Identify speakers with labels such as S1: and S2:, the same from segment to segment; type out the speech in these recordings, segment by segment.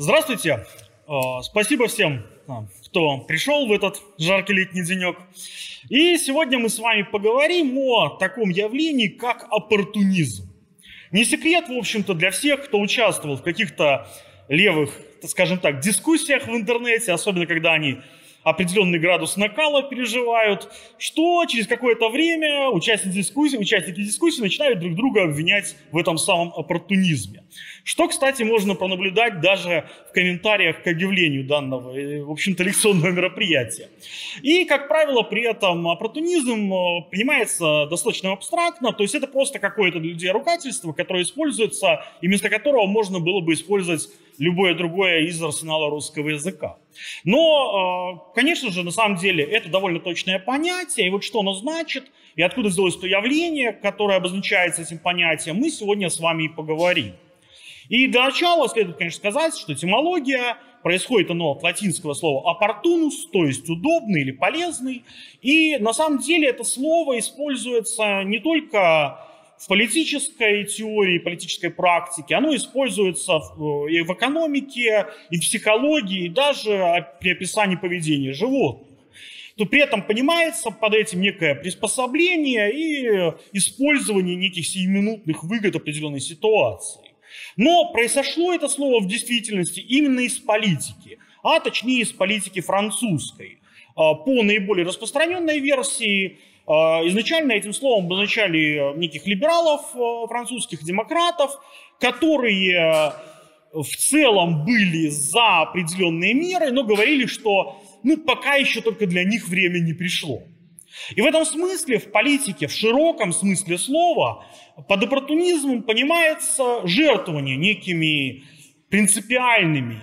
S1: Здравствуйте. А, спасибо всем, а, кто пришел в этот жаркий летний денек. И сегодня мы с вами поговорим о таком явлении, как оппортунизм. Не секрет, в общем-то, для всех, кто участвовал в каких-то левых, скажем так, дискуссиях в интернете, особенно когда они определенный градус накала переживают, что через какое-то время участники дискуссии, участники дискуссии начинают друг друга обвинять в этом самом оппортунизме. Что, кстати, можно пронаблюдать даже в комментариях к объявлению данного, э, в общем-то, лекционного мероприятия. И, как правило, при этом оппортунизм э, понимается достаточно абстрактно, то есть это просто какое-то для людей ругательство, которое используется, и вместо которого можно было бы использовать любое другое из арсенала русского языка. Но, э, конечно же, на самом деле это довольно точное понятие, и вот что оно значит, и откуда взялось то явление, которое обозначается этим понятием, мы сегодня с вами и поговорим. И для начала следует, конечно, сказать, что этимология происходит оно от латинского слова opportunus, то есть удобный или полезный. И на самом деле это слово используется не только в политической теории, политической практике, оно используется э, и в экономике, и в психологии, и даже при описании поведения животных то при этом понимается под этим некое приспособление и использование неких сиюминутных выгод определенной ситуации. Но произошло это слово в действительности именно из политики, а точнее из политики французской. А, по наиболее распространенной версии а, изначально этим словом обозначали неких либералов а, французских, демократов, которые э, в целом были за определенные меры, но говорили, что ну, пока еще только для них время не пришло. И в этом смысле, в политике, в широком смысле слова, под оппортунизмом понимается жертвование некими принципиальными,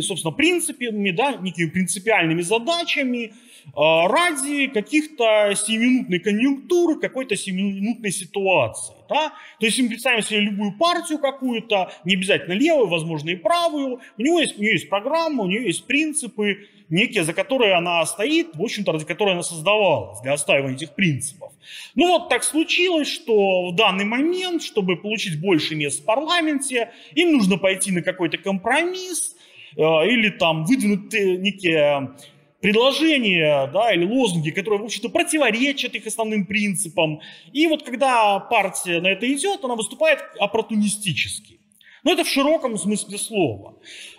S1: собственно, принципами, да, некими принципиальными задачами а, ради каких-то 7-минутной конъюнктуры, какой-то 7-минутной ситуации. Да? То есть, мы представим себе любую партию какую-то, не обязательно левую, возможно, и правую, у, него есть, у нее есть программа, у нее есть принципы, некие, за которые она стоит, в общем-то, ради которой она создавалась, для отстаивания этих принципов. Ну вот так случилось, что в данный момент, чтобы получить больше мест в парламенте, им нужно пойти на какой-то компромисс, э, или там выдвинуть некие предложения да, или лозунги, которые, в общем-то, противоречат их основным принципам. И вот когда партия на это идет, она выступает оппортунистически. Но это в широком смысле слова.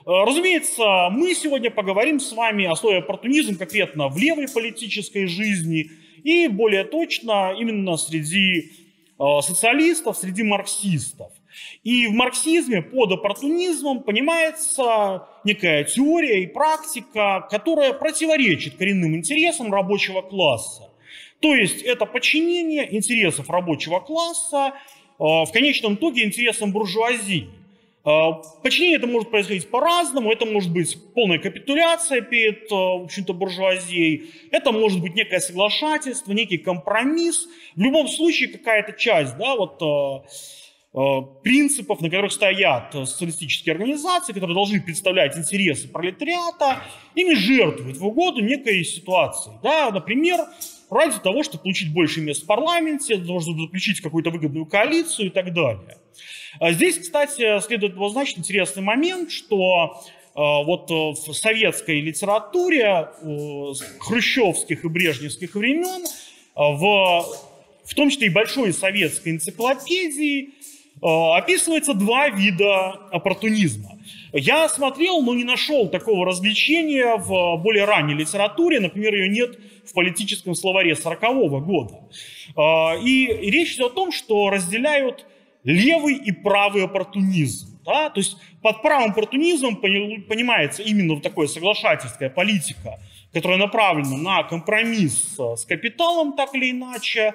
S1: Э, разумеется, мы сегодня поговорим с вами о слове оппортунизм конкретно в левой политической жизни и более точно именно среди э, социалистов, среди марксистов. И в марксизме под оппортунизмом понимается некая теория и практика, которая противоречит коренным интересам рабочего класса. То есть это подчинение интересов рабочего класса э, в конечном итоге интересам буржуазии. Э, подчинение это может происходить по-разному. Это может быть полная капитуляция перед, э, в общем-то, буржуазией. Это может быть некое соглашательство, некий компромисс. В любом случае какая-то часть, да, вот принципов, на которых стоят социалистические организации, которые должны представлять интересы пролетариата, ими жертвуют в угоду некой ситуации. Да? Например, ради того, чтобы получить больше мест в парламенте, для того, чтобы заключить какую-то выгодную коалицию и так далее. А здесь, кстати, следует обозначить интересный момент, что э, вот в советской литературе э, хрущевских и брежневских времен, в, в том числе и большой советской энциклопедии, Э, описывается два вида оппортунизма. Я смотрел, но не нашел такого развлечения в более ранней литературе. Например, ее нет в политическом словаре 40-го года. Э, и речь идет о том, что разделяют левый и правый оппортунизм. Да? То есть под правым оппортунизмом понимается именно вот такое соглашательская политика, которая направлена на компромисс с капиталом так или иначе,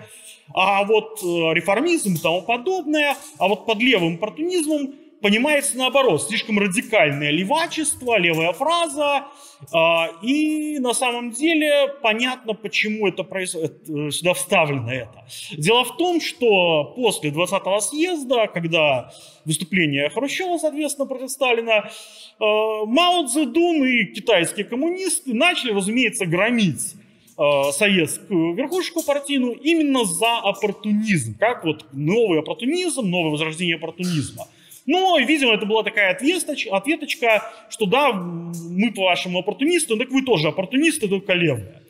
S1: а вот э, реформизм и тому подобное, а вот под левым оппортунизмом понимается наоборот, слишком радикальное левачество, левая фраза, а, и на самом деле понятно, почему это происходит, э, сюда вставлено это. Дело в том, что после 20-го съезда, когда выступление Хрущева, соответственно, против Сталина, э, Мао Цзэдун и китайские коммунисты начали, разумеется, громить э, советскую верхушку партийную именно за оппортунизм, как вот новый оппортунизм, новое возрождение оппортунизма. Но, видимо, это была такая ответоч, ответочка, что да, мы по-вашему оппортунисты, так вы тоже оппортунисты, только левые.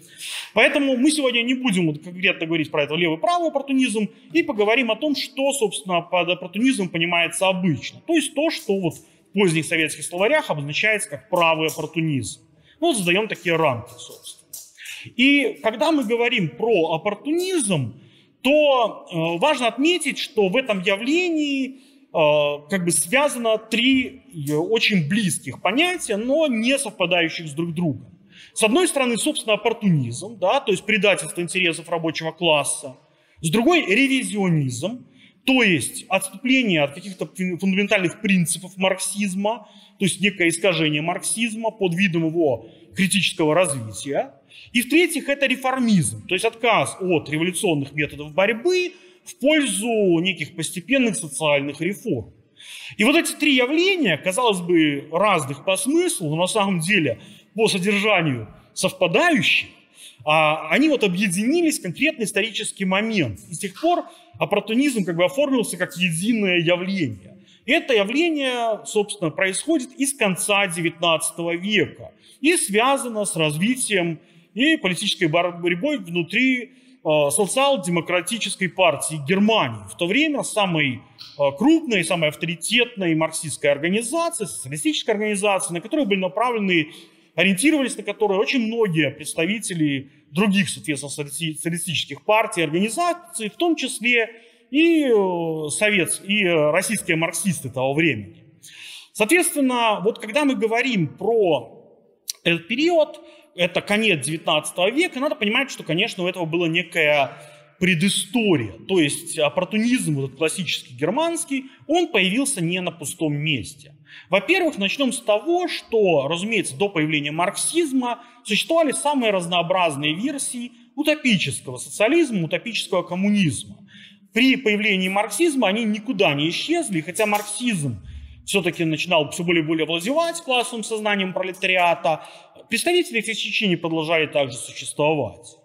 S1: Поэтому мы сегодня не будем конкретно говорить про это левый-правый оппортунизм и поговорим о том, что, собственно, под оппортунизмом понимается обычно. То есть то, что вот в поздних советских словарях обозначается как правый оппортунизм. Ну, вот задаем такие рамки, собственно. И когда мы говорим про оппортунизм, то э, важно отметить, что в этом явлении э, как бы связано три э, очень близких понятия, но не совпадающих с друг другом. С одной стороны, собственно, оппортунизм, да, то есть предательство интересов рабочего класса. С другой – ревизионизм, то есть отступление от каких-то фундаментальных принципов марксизма, то есть некое искажение марксизма под видом его критического развития. И в-третьих, это реформизм, то есть отказ от революционных методов борьбы в пользу неких постепенных социальных реформ. И вот эти три явления, казалось бы, разных по смыслу, но на самом деле по содержанию совпадающие, а они вот объединились в конкретный исторический момент. И с тех пор оппортунизм как бы оформился как единое явление. Это явление, собственно, происходит из конца XIX века и связано с развитием и политической борьбой внутри э, социал-демократической партии Германии. В то время самой э, крупной, самой авторитетной марксистской организации, социалистической организации, на которую были направлены, ориентировались на которые очень многие представители других, соответственно, социалистических партий, организаций, в том числе и э, совет, и российские марксисты того времени. Соответственно, вот когда мы говорим про этот период, это конец 19 века, надо понимать, что, конечно, у этого была некая предыстория. То есть оппортунизм, этот классический германский, он появился не на пустом месте. Во-первых, начнем с того, что, разумеется, до появления марксизма существовали самые разнообразные версии утопического социализма, утопического коммунизма. При появлении марксизма они никуда не исчезли, хотя марксизм все-таки начинал все более и более владевать классовым сознанием пролетариата, представители этих течений продолжали также существовать.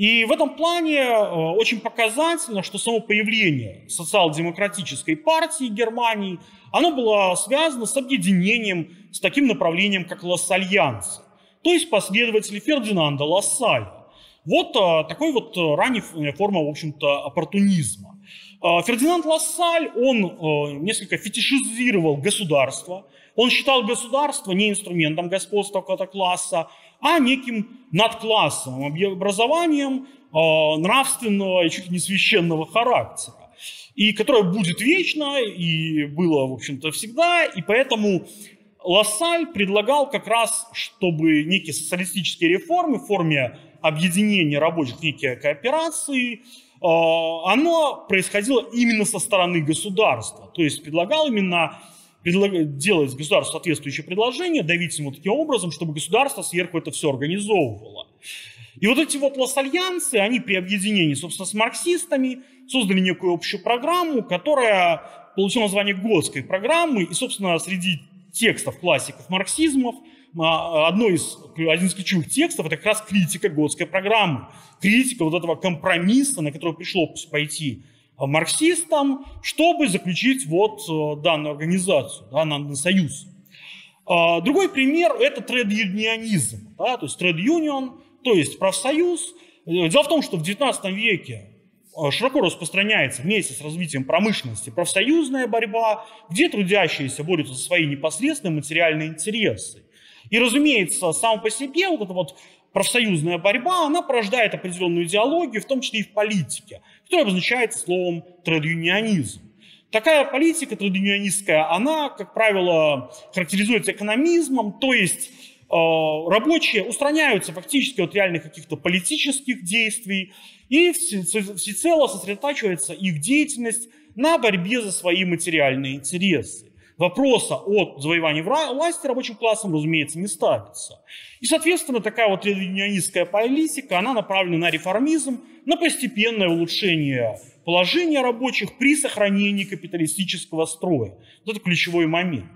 S1: И в этом плане э, очень показательно, что само появление социал-демократической партии Германии, оно было связано с объединением с таким направлением, как Лассальянцы, то есть последователи Фердинанда Лассаля. Вот э, такой вот э, ранняя форма, в общем-то, оппортунизма. Фердинанд Лассаль, он несколько фетишизировал государство, он считал государство не инструментом господства какого-то класса, а неким надклассовым образованием э, нравственного и чуть ли не священного характера. И которое будет вечно, и было, в общем-то, всегда. И поэтому Лассаль предлагал как раз, чтобы некие социалистические реформы в форме объединения рабочих, некие кооперации, э, оно происходило именно со стороны государства. То есть предлагал именно делать государству соответствующее предложение, давить ему таким образом, чтобы государство сверху это все организовывало. И вот эти вот лос-альянсы, они при объединении, собственно, с марксистами создали некую общую программу, которая получила название Готской программы. И, собственно, среди текстов классиков марксизмов а, одно из, один из ключевых текстов – это как раз критика Готской программы. Критика вот этого компромисса, на который пришлось пойти марксистам, чтобы заключить вот э, данную организацию, данный союз. А, другой пример – это тред-юнионизм, да, то есть тред-юнион, то есть профсоюз. Э, дело в том, что в XIX веке э, широко распространяется вместе с развитием промышленности профсоюзная борьба, где трудящиеся борются за свои непосредственные материальные интересы. И, разумеется, сам по себе вот эта вот профсоюзная борьба, она порождает определенную идеологию, в том числе и в политике которое обозначается словом традюнионизм. Такая политика традюнионистская, она, как правило, характеризуется экономизмом, то есть э, рабочие устраняются фактически от реальных каких-то политических действий и всецело сосредотачивается их деятельность на борьбе за свои материальные интересы вопроса о завоевании власти рабочим классом, разумеется, не ставится. И, соответственно, такая вот ленинистская политика, она направлена на реформизм, на постепенное улучшение положения рабочих при сохранении капиталистического строя. Вот это ключевой момент.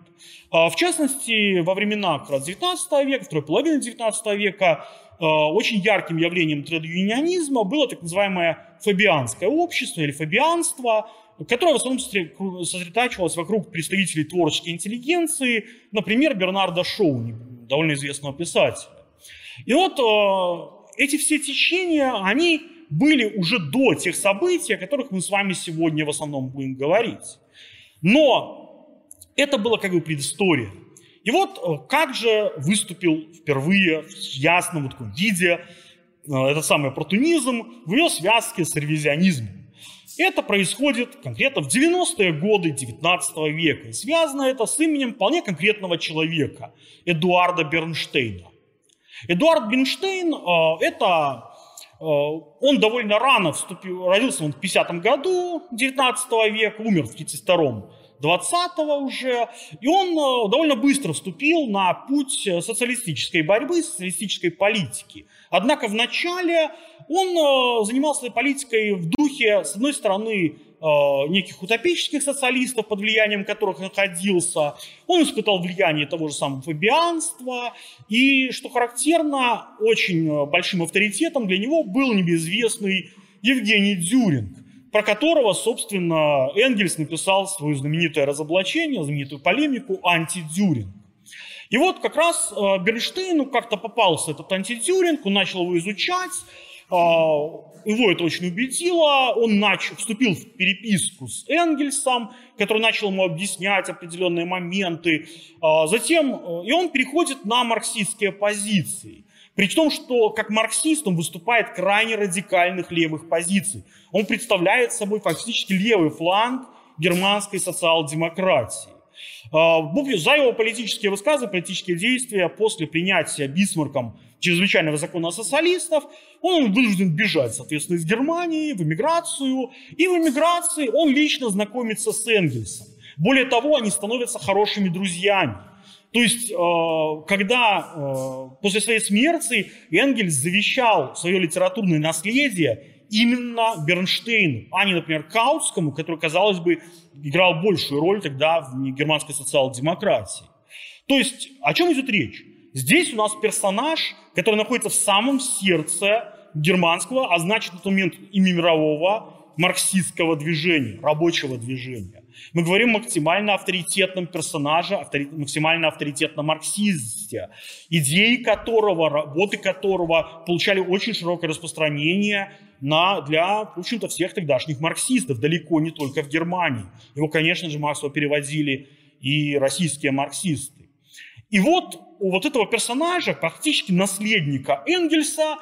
S1: А, в частности, во времена как раз 19 века, второй половины 19 века, а, очень ярким явлением тред было так называемое фабианское общество или фабианство, которая в основном сосредотачивалась вокруг представителей творческой интеллигенции, например, Бернарда Шоу, довольно известного писателя. И вот э, эти все течения, они были уже до тех событий, о которых мы с вами сегодня в основном будем говорить. Но это было как бы предыстория. И вот э, как же выступил впервые в ясном таком виде э, этот самый оппортунизм в ее связке с ревизионизмом. Это происходит конкретно в 90-е годы 19 века. Связано это с именем вполне конкретного человека, Эдуарда Бернштейна. Эдуард Бернштейн э, это он довольно рано вступил, родился он в 50 году 19 века, умер в 32 20-го уже, и он э, довольно быстро вступил на путь э, социалистической борьбы, социалистической политики. Однако вначале он э, занимался политикой в духе, с одной стороны, неких утопических социалистов, под влиянием которых находился. Он испытал влияние того же самого фабианства. И, что характерно, очень большим авторитетом для него был небезвестный Евгений Дюринг, про которого, собственно, Энгельс написал свое знаменитое разоблачение, знаменитую полемику «Антидюринг». И вот как раз э, Бернштейну как-то попался этот антидюринг, он начал его изучать, э, его это очень убедило, он начал, вступил в переписку с Энгельсом, который начал ему объяснять определенные моменты, э, затем, и он переходит на марксистские позиции. При том, что как марксист он выступает крайне радикальных левых позиций. Он представляет собой фактически левый фланг германской социал-демократии. А, за его политические высказы, политические действия после принятия Бисмарком чрезвычайного закона социалистов, он вынужден бежать, соответственно, из Германии в эмиграцию. И в эмиграции он лично знакомится с Энгельсом. Более того, они становятся хорошими друзьями. То есть, э, когда э, после своей смерти Энгельс завещал свое литературное наследие именно Бернштейну, а не, например, Каутскому, который, казалось бы, играл большую роль тогда в германской социал-демократии. То есть, о чем идет речь? Здесь у нас персонаж, который находится в самом сердце германского, а значит, на тот момент и мирового марксистского движения, рабочего движения. Мы говорим максимально авторитетном персонаже, автори... максимально авторитетном марксисте, идеи которого, работы которого получали очень широкое распространение на, для, в общем-то, всех тогдашних марксистов, далеко не только в Германии. Его, конечно же, массово переводили и российские марксисты. И вот у вот этого персонажа, практически наследника Энгельса,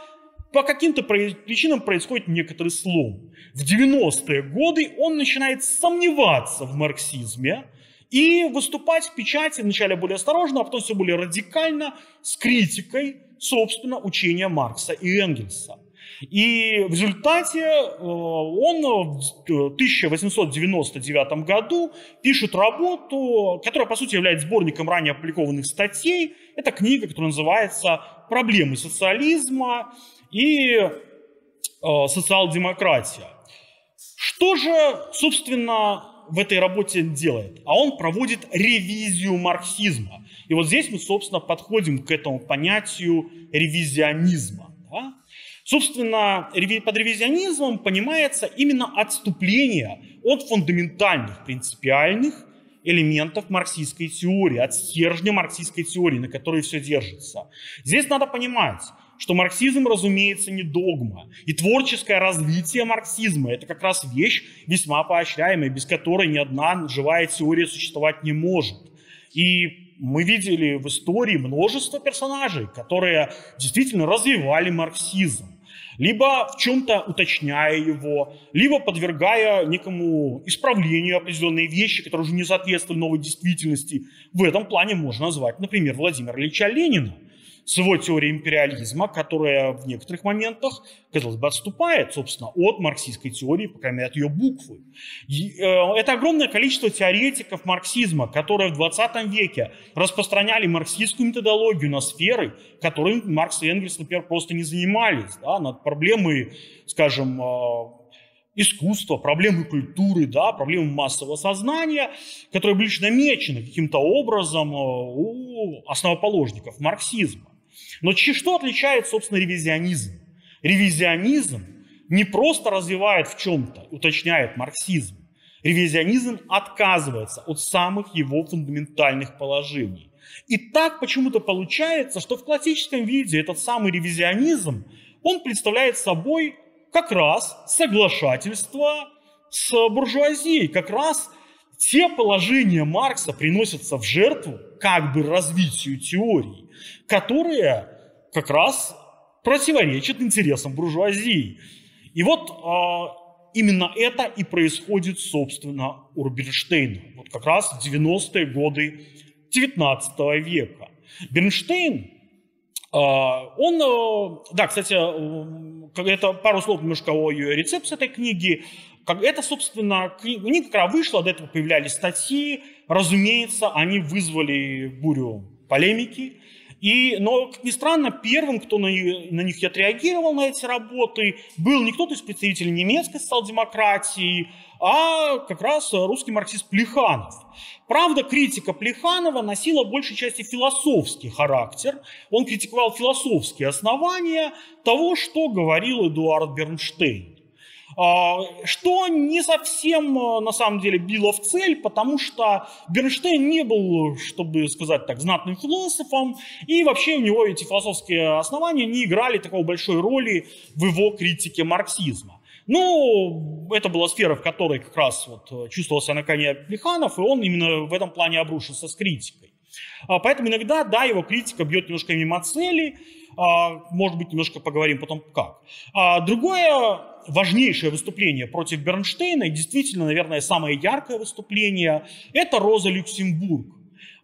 S1: по каким-то причинам происходит некоторый слом. В 90-е годы он начинает сомневаться в марксизме и выступать в печати вначале более осторожно, а потом все более радикально с критикой, собственно, учения Маркса и Энгельса. И в результате э, он в 1899 году пишет работу, которая, по сути, является сборником ранее опубликованных статей. Это книга, которая называется «Проблемы социализма и э, социал-демократия». Что же, собственно, в этой работе делает? А он проводит ревизию марксизма. И вот здесь мы, собственно, подходим к этому понятию ревизионизма. Да? Собственно, под ревизионизмом понимается именно отступление от фундаментальных, принципиальных элементов марксистской теории, от стержня марксистской теории, на которой все держится. Здесь надо понимать, что марксизм, разумеется, не догма. И творческое развитие марксизма – это как раз вещь весьма поощряемая, без которой ни одна живая теория существовать не может. И мы видели в истории множество персонажей, которые действительно развивали марксизм либо в чем-то уточняя его, либо подвергая некому исправлению определенные вещи, которые уже не соответствуют новой действительности. В этом плане можно назвать, например, Владимира Ильича Ленина – с его теорией империализма, которая в некоторых моментах, казалось бы, отступает, собственно, от марксистской теории, по крайней мере, от ее буквы. Э, это огромное количество теоретиков марксизма, которые в 20 веке распространяли марксистскую методологию на сферы, которыми Маркс и Энгельс, например, просто не занимались. Да, над проблемой, скажем, э, искусства, проблемы культуры, да, проблемы массового сознания, которые были намечены каким-то образом э, у основоположников марксизма. Но что отличает, собственно, ревизионизм? Ревизионизм не просто развивает в чем-то, уточняет марксизм. Ревизионизм отказывается от самых его фундаментальных положений. И так почему-то получается, что в классическом виде этот самый ревизионизм, он представляет собой как раз соглашательство с буржуазией, как раз те положения Маркса приносятся в жертву как бы развитию теории, которые как раз противоречат интересам буржуазии. И вот э, именно это и происходит, собственно, у Рубинштейна. Вот как раз в 90-е годы 19 века. Бернштейн, э, он, э, да, кстати, э, это пару слов немножко о ее рецепции этой книги. Это, собственно, книга, когда вышла, до этого появлялись статьи, разумеется, они вызвали бурю полемики, и, но, как ни странно, первым, кто на, на них отреагировал, на эти работы, был не кто-то из представителей немецкой социал-демократии, а как раз русский марксист Плеханов. Правда, критика Плеханова носила большей части философский характер. Он критиковал философские основания того, что говорил Эдуард Бернштейн. А, что не совсем, э, на самом деле, било в цель, потому что Бернштейн не был, чтобы сказать так, знатным философом, и вообще у него эти философские основания не играли такой большой роли в его критике марксизма. Ну, это была сфера, в которой как раз вот э, чувствовался на коне Плеханов, и он именно в этом плане обрушился с критикой. А, поэтому иногда, да, его критика бьет немножко мимо цели, может быть, немножко поговорим потом как. Другое важнейшее выступление против Бернштейна, и действительно, наверное, самое яркое выступление, это Роза Люксембург.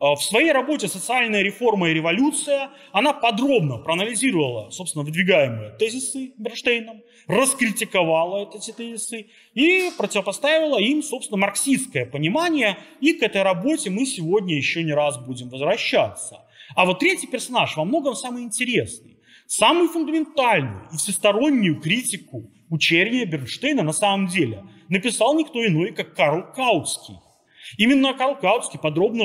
S1: А, в своей работе «Социальная реформа и революция» она подробно проанализировала, собственно, выдвигаемые тезисы Бернштейном, раскритиковала эти тезисы и противопоставила им, собственно, марксистское понимание. И к этой работе мы сегодня еще не раз будем возвращаться. А вот третий персонаж во многом самый интересный. Самую фундаментальную и всестороннюю критику учения Бернштейна на самом деле написал никто иной, как Карл Каутский. Именно Карл Каутский подробно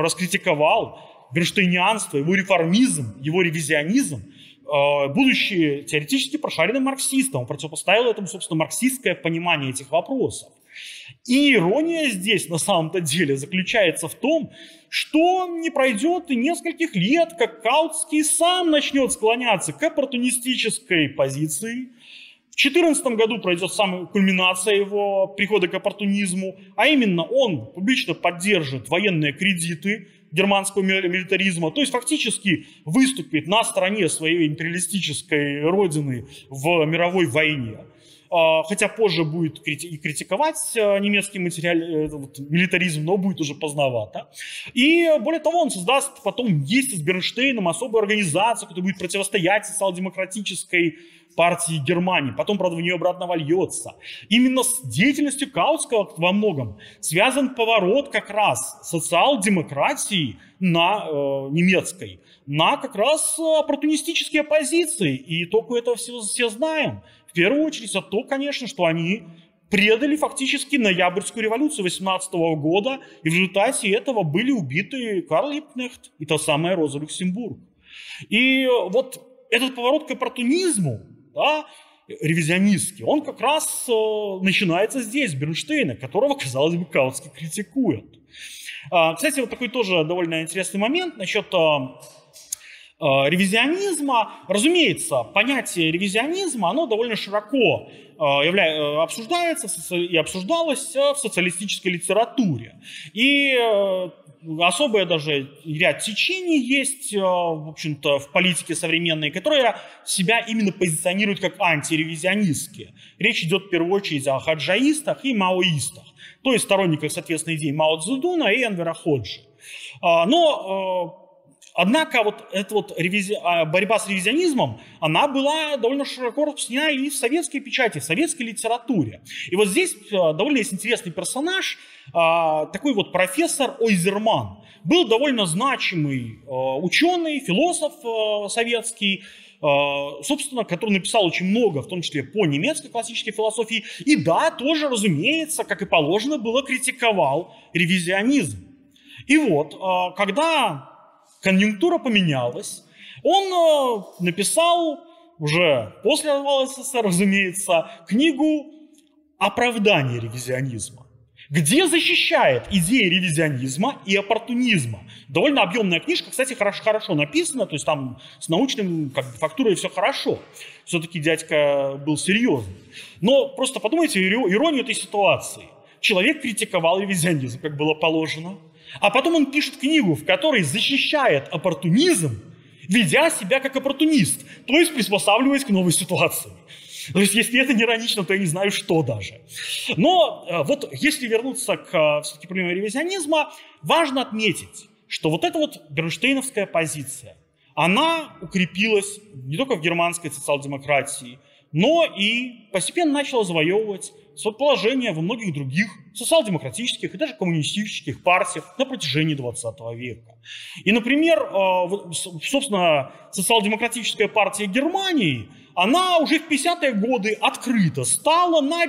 S1: раскритиковал бернштейнианство, его реформизм, его ревизионизм, э, будучи теоретически прошаренным марксистом. Он противопоставил этому, собственно, марксистское понимание этих вопросов. И ирония здесь на самом-то деле заключается в том, что не пройдет и нескольких лет, как Каутский сам начнет склоняться к оппортунистической позиции, в 2014 году пройдет самая кульминация его прихода к оппортунизму, а именно он публично поддержит военные кредиты германского милитаризма, то есть фактически выступит на стороне своей империалистической родины в мировой войне. А, хотя позже будет и критиковать а, немецкий материал, э, вот, милитаризм, но будет уже поздновато. И более того, он создаст потом вместе с Бернштейном особую организацию, которая будет противостоять социал-демократической партии Германии. Потом, правда, в нее обратно вольется. Именно с деятельностью Каутского во многом связан поворот как раз социал-демократии на э, немецкой, на как раз оппортунистические позиции. И только это все, все знаем. В первую очередь, а то, конечно, что они предали фактически ноябрьскую революцию 18 года, и в результате этого были убиты Карл Липкнехт и та самая Роза Люксембург. И вот этот поворот к оппортунизму, да, ревизионистский, он как раз э, начинается здесь, Бернштейна, которого, казалось бы, Каутский критикует. А, кстати, вот такой тоже довольно интересный момент насчет э, э, ревизионизма. Разумеется, понятие ревизионизма, оно довольно широко явля... обсуждается и обсуждалось в социалистической литературе. И особое даже ряд течений есть, э, в общем-то, в политике современной, которые себя именно позиционируют как антиревизионистские. Речь идет в первую очередь о хаджаистах и маоистах, то есть сторонниках, соответственно, идей Мао Цзэдуна и Энвера Ходжи. Но э, Однако вот эта вот ревизи... А, борьба с ревизионизмом, она была довольно широко распространена и в советской печати, в советской литературе. И вот здесь э, довольно есть интересный персонаж, а, такой вот профессор Ойзерман. Был довольно значимый э, ученый, философ э, советский, собственно, который написал очень много, в том числе по немецкой классической философии. И да, тоже, разумеется, как и положено было, критиковал ревизионизм. И вот, когда конъюнктура поменялась. Он э, написал уже после развала СССР, разумеется, книгу «Оправдание ревизионизма». где защищает идеи ревизионизма и оппортунизма. Довольно объемная книжка, кстати, хорошо, хорошо написана, то есть там с научным как бы, фактурой все хорошо. Все-таки дядька был серьезный. Но просто подумайте иронию этой ситуации. Человек критиковал ревизионизм, как было положено, а потом он пишет книгу, в которой защищает оппортунизм, ведя себя как оппортунист, то есть приспосабливаясь к новой ситуации. То есть, если это не иронично, то я не знаю, что даже. Но э, вот если вернуться к э, все-таки проблеме ревизионизма, важно отметить, что вот эта вот бернштейновская позиция, она укрепилась не только в германской социал-демократии, но и постепенно начала завоевывать положение во многих других социал-демократических и даже коммунистических партиях на протяжении 20 века. И, например, э, собственно, социал-демократическая партия Германии – она уже в 50-е годы открыто стала на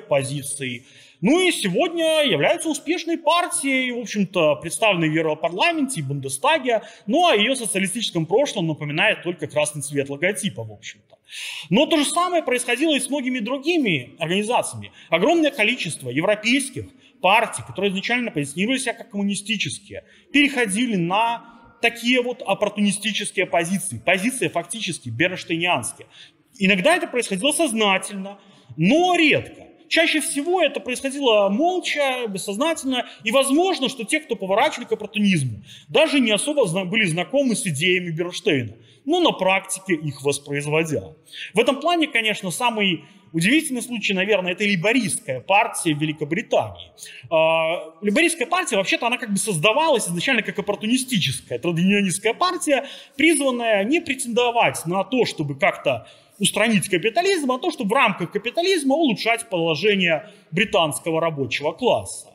S1: позиции. Ну и сегодня является успешной партией, в общем-то, представленной в Европарламенте и Бундестаге, ну а ее социалистическом прошлом напоминает только красный цвет логотипа, в общем-то. Но то же самое происходило и с многими другими организациями. Огромное количество европейских партий, которые изначально позиционировали себя как коммунистические, переходили на такие вот оппортунистические позиции, позиции фактически бернштейнианские. Иногда это происходило сознательно, но редко. Чаще всего это происходило молча, бессознательно, и возможно, что те, кто поворачивали к оппортунизму, даже не особо были знакомы с идеями Бернштейна, но на практике их воспроизводя. В этом плане, конечно, самый Удивительный случай, наверное, это либористская партия в Великобритании. А, либористская партия, вообще-то, она как бы создавалась изначально как оппортунистическая, традиционистская партия, призванная не претендовать на то, чтобы как-то устранить капитализм, а то, чтобы в рамках капитализма улучшать положение британского рабочего класса.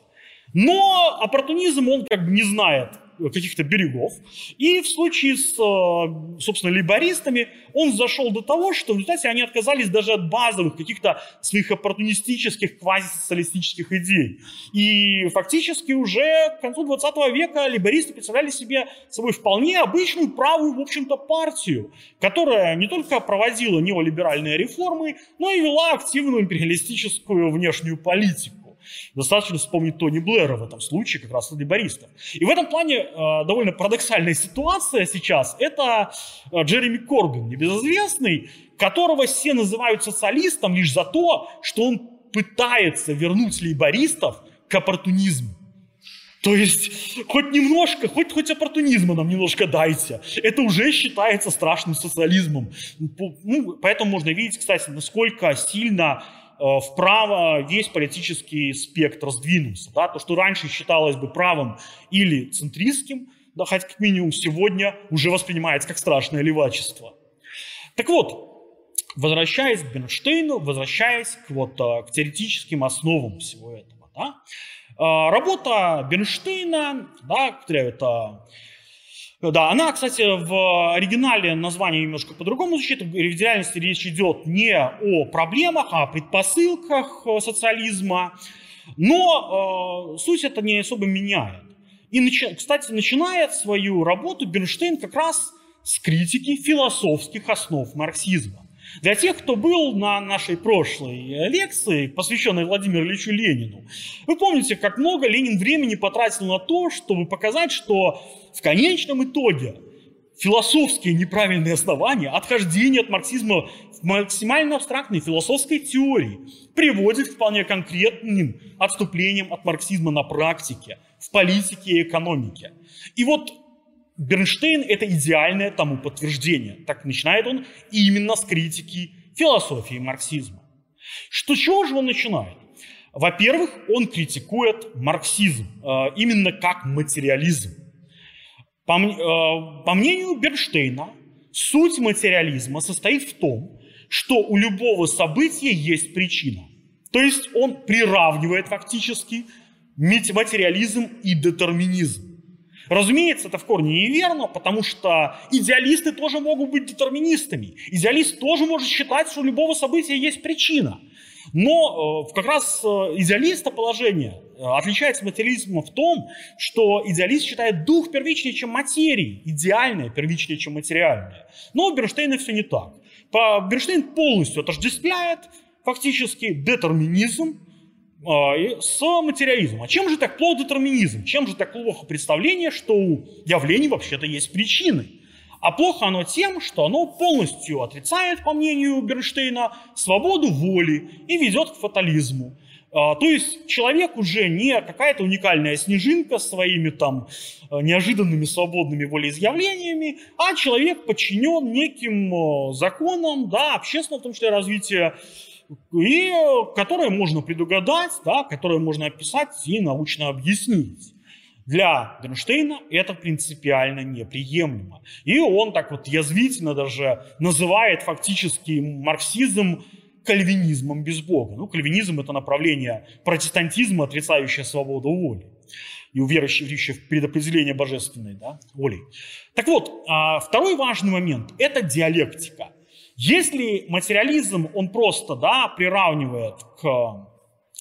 S1: Но оппортунизм, он как бы не знает каких-то берегов. И в случае с, э, собственно, либористами он зашел до того, что в результате они отказались даже от базовых каких-то своих оппортунистических, квазисоциалистических идей. И фактически уже к концу 20 века либористы представляли себе собой вполне обычную правую, в общем-то, партию, которая не только проводила неолиберальные реформы, но и вела активную империалистическую внешнюю политику. Достаточно вспомнить Тони Блэра в этом случае, как раз лейбористов. И в этом плане э, довольно парадоксальная ситуация сейчас. Это э, Джереми Корбин, небезызвестный, которого все называют социалистом лишь за то, что он пытается вернуть лейбористов к оппортунизму. То есть хоть немножко, хоть, хоть оппортунизма нам немножко дайте. Это уже считается страшным социализмом. Ну, поэтому можно видеть, кстати, насколько сильно вправо весь политический спектр сдвинулся. Да? То, что раньше считалось бы правым или центристским, да, хоть как минимум сегодня уже воспринимается как страшное левачество. Так вот, возвращаясь к Бернштейну, возвращаясь к, вот, э, к теоретическим основам всего этого. Да? Э, работа Бернштейна, да, это да, она, кстати, в оригинале название немножко по-другому звучит. В реальности речь идет не о проблемах, а о предпосылках э, социализма. Но э, суть это не особо меняет. И, кстати, начинает свою работу Бернштейн как раз с критики философских основ марксизма. Для тех, кто был на нашей прошлой лекции, посвященной Владимиру Ильичу Ленину, вы помните, как много Ленин времени потратил на то, чтобы показать, что в конечном итоге философские неправильные основания, отхождение от марксизма в максимально абстрактной философской теории приводит к вполне конкретным отступлениям от марксизма на практике, в политике и экономике. И вот Бернштейн – это идеальное тому подтверждение. Так начинает он именно с критики философии марксизма. Что, чего же он начинает? Во-первых, он критикует марксизм э, именно как материализм. По, э, по мнению Бернштейна, суть материализма состоит в том, что у любого события есть причина. То есть он приравнивает фактически материализм и детерминизм. Разумеется, это в корне неверно, потому что идеалисты тоже могут быть детерминистами. Идеалист тоже может считать, что у любого события есть причина. Но э, как раз э, идеалиста положение э, отличается от материализма в том, что идеалист считает дух первичнее, чем материи, идеальное первичнее, чем материальное. Но у Бернштейна все не так. Бернштейн полностью отождествляет фактически детерминизм с материализмом. А чем же так плохо детерминизм? Чем же так плохо представление, что у явлений вообще-то есть причины? А плохо оно тем, что оно полностью отрицает, по мнению Бернштейна, свободу воли и ведет к фатализму. А, то есть человек уже не какая-то уникальная снежинка своими там э, неожиданными свободными волеизъявлениями, а человек подчинен неким э, законам, да, общественного, в том числе развития, и которое можно предугадать, да, которое можно описать и научно объяснить. Для Бернштейна это принципиально неприемлемо. И он так вот язвительно даже называет фактически марксизм кальвинизмом без Бога. Ну, кальвинизм – это направление протестантизма, отрицающее свободу воли и уверующее в предопределение божественной да, воли. Так вот, а, второй важный момент – это диалектика. Если материализм, он просто да, приравнивает к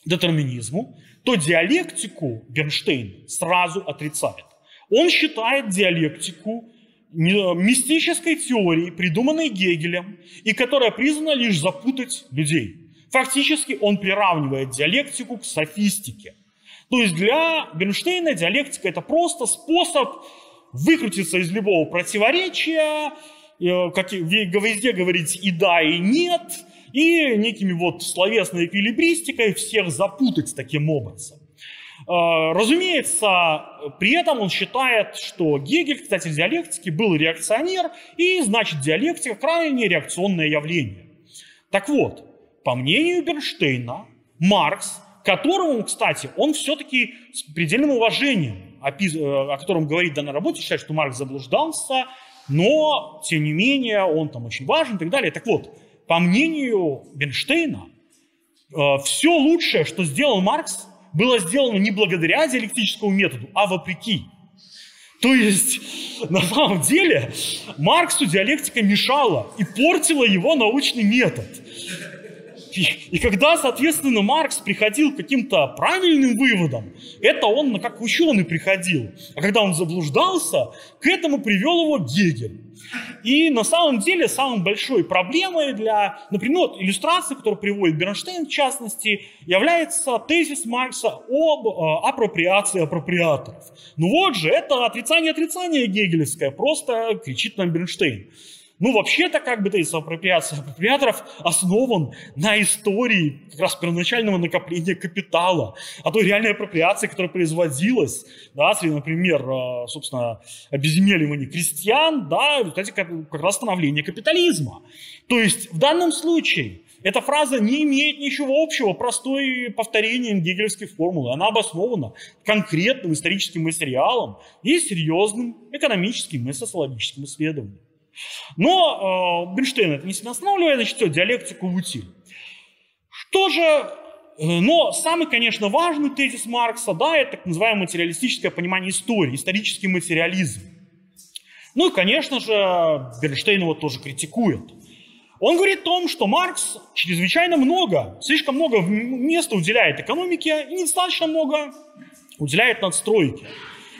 S1: детерминизму, то диалектику Бернштейн сразу отрицает. Он считает диалектику мистической теорией, придуманной Гегелем, и которая призвана лишь запутать людей. Фактически он приравнивает диалектику к софистике. То есть для Бернштейна диалектика это просто способ выкрутиться из любого противоречия, э, везде говорить и да, и нет, и некими вот словесной эквилибристикой всех запутать таким образом. А, разумеется, при этом он считает, что Гегель, кстати, в диалектике был реакционер, и значит диалектика крайне реакционное явление. Так вот, по мнению Бернштейна, Маркс, которому, кстати, он все-таки с предельным уважением, э, о котором говорит в данной работе, считает, что Маркс заблуждался, но, тем не менее, он там очень важен и так далее. Так вот, по мнению Бернштейна, э, все лучшее, что сделал Маркс, было сделано не благодаря диалектическому методу, а вопреки. То есть, на самом деле, Марксу диалектика мешала и портила его научный метод. И, и когда, соответственно, Маркс приходил к каким-то правильным выводам, это он как ученый приходил. А когда он заблуждался, к этому привел его Гегель. И на самом деле самой большой проблемой для, например, вот иллюстрации, которую приводит Бернштейн в частности, является тезис Маркса об э, апроприации апроприаторов. Ну вот же, это отрицание-отрицание гегелевское, просто кричит нам Бернштейн. Ну, вообще-то, как бы тезис апроприации апроприаторов основан на истории как раз первоначального накопления капитала, а той реальной апроприации, которая производилась, да, среди, например, э, собственно, обезземеливания крестьян, да, в результате как, раз становления капитализма. То есть, в данном случае, эта фраза не имеет ничего общего простой повторением гегелевской формулы. Она обоснована конкретным историческим материалом и серьезным экономическим и социологическим исследованием. Но э, Бенштейн это не останавливает, значит, все, диалектику в утиль. Что же, э, но самый, конечно, важный тезис Маркса, да, это так называемое материалистическое понимание истории, исторический материализм. Ну и, конечно же, Бернштейн его тоже критикует. Он говорит о том, что Маркс чрезвычайно много, слишком много места уделяет экономике и недостаточно много уделяет надстройке.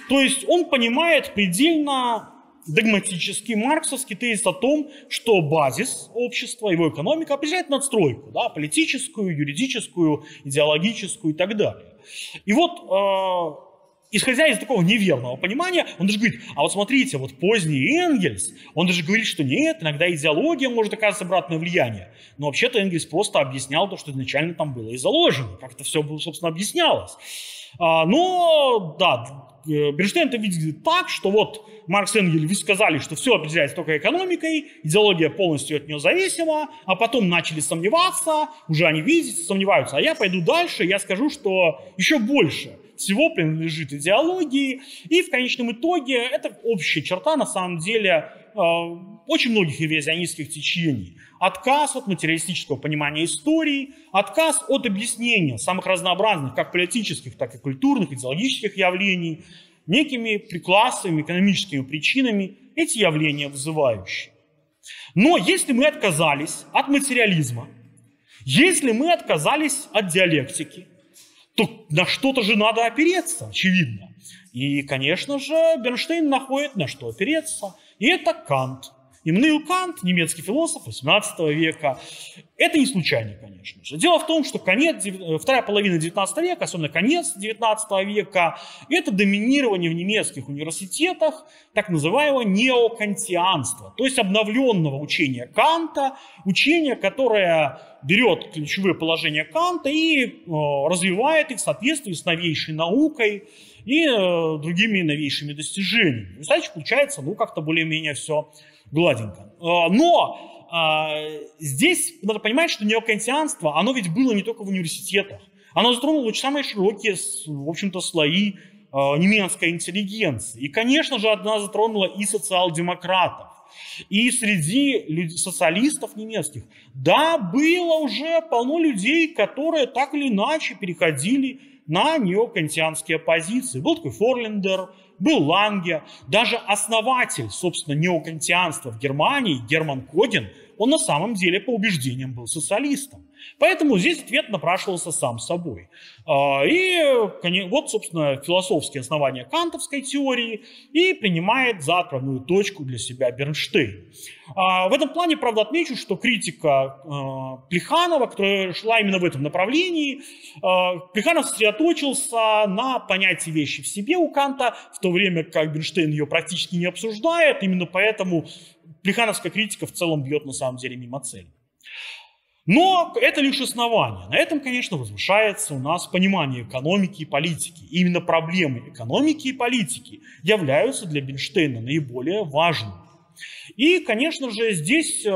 S1: То есть он понимает предельно догматический марксовский тезис о том, что базис общества, его экономика определяет надстройку, да, политическую, юридическую, идеологическую и так далее. И вот, э, исходя из такого неверного понимания, он даже говорит, а вот смотрите, вот поздний Энгельс, он даже говорит, что нет, иногда идеология может оказывать обратное влияние. Но вообще-то Энгельс просто объяснял то, что изначально там было и заложено, как это все, собственно, объяснялось. А, но, да, Бернштейн это видит так, что вот Маркс и Энгель, вы сказали, что все определяется только экономикой, идеология полностью от нее зависима, а потом начали сомневаться, уже они, видите, сомневаются, а я пойду дальше, я скажу, что еще больше всего принадлежит идеологии, и в конечном итоге это общая черта, на самом деле, э, очень многих ревизионистских течений. Отказ от материалистического понимания истории, отказ от объяснения самых разнообразных, как политических, так и культурных, идеологических явлений, некими классовыми экономическими причинами эти явления вызывающие. Но если мы отказались от материализма, если мы отказались от диалектики, то на что-то же надо опереться, очевидно. И, конечно же, Бернштейн находит на что опереться. И это Кант. Иммануил Кант, немецкий философ 18 века. Это не случайно, конечно же. Дело в том, что конец, э, вторая половина 19 века, особенно конец 19 века, это доминирование в немецких университетах так называемого неокантианства, то есть обновленного учения Канта, учения, которое берет ключевые положения Канта и э, развивает их в соответствии с новейшей наукой и э, другими новейшими достижениями. Кстати, получается, ну, как-то более-менее все гладенько. А, но а, здесь надо понимать, что неокантианство, оно ведь было не только в университетах. Оно затронуло очень самые широкие, в общем-то, слои а, немецкой интеллигенции. И, конечно же, одна затронула и социал-демократов, и среди социалистов немецких. Да, было уже полно людей, которые так или иначе переходили на неокантианские позиции. Был такой Форлендер, был Ланге, даже основатель, собственно, неокантианства в Германии, Герман Кодин, он на самом деле по убеждениям был социалистом. Поэтому здесь ответ напрашивался сам собой. А, и вот, собственно, философские основания кантовской теории и принимает за отправную точку для себя Бернштейн. А, в этом плане, правда, отмечу, что критика а, Плеханова, которая шла именно в этом направлении, Плеханов сосредоточился на понятии вещи в себе у Канта, в то время как Бернштейн ее практически не обсуждает, именно поэтому плехановская критика в целом бьет на самом деле мимо цели. Но это лишь основание. На этом, конечно, возвышается у нас понимание экономики и политики. И именно проблемы экономики и политики являются для Бенштейна наиболее важными. И, конечно же, здесь э,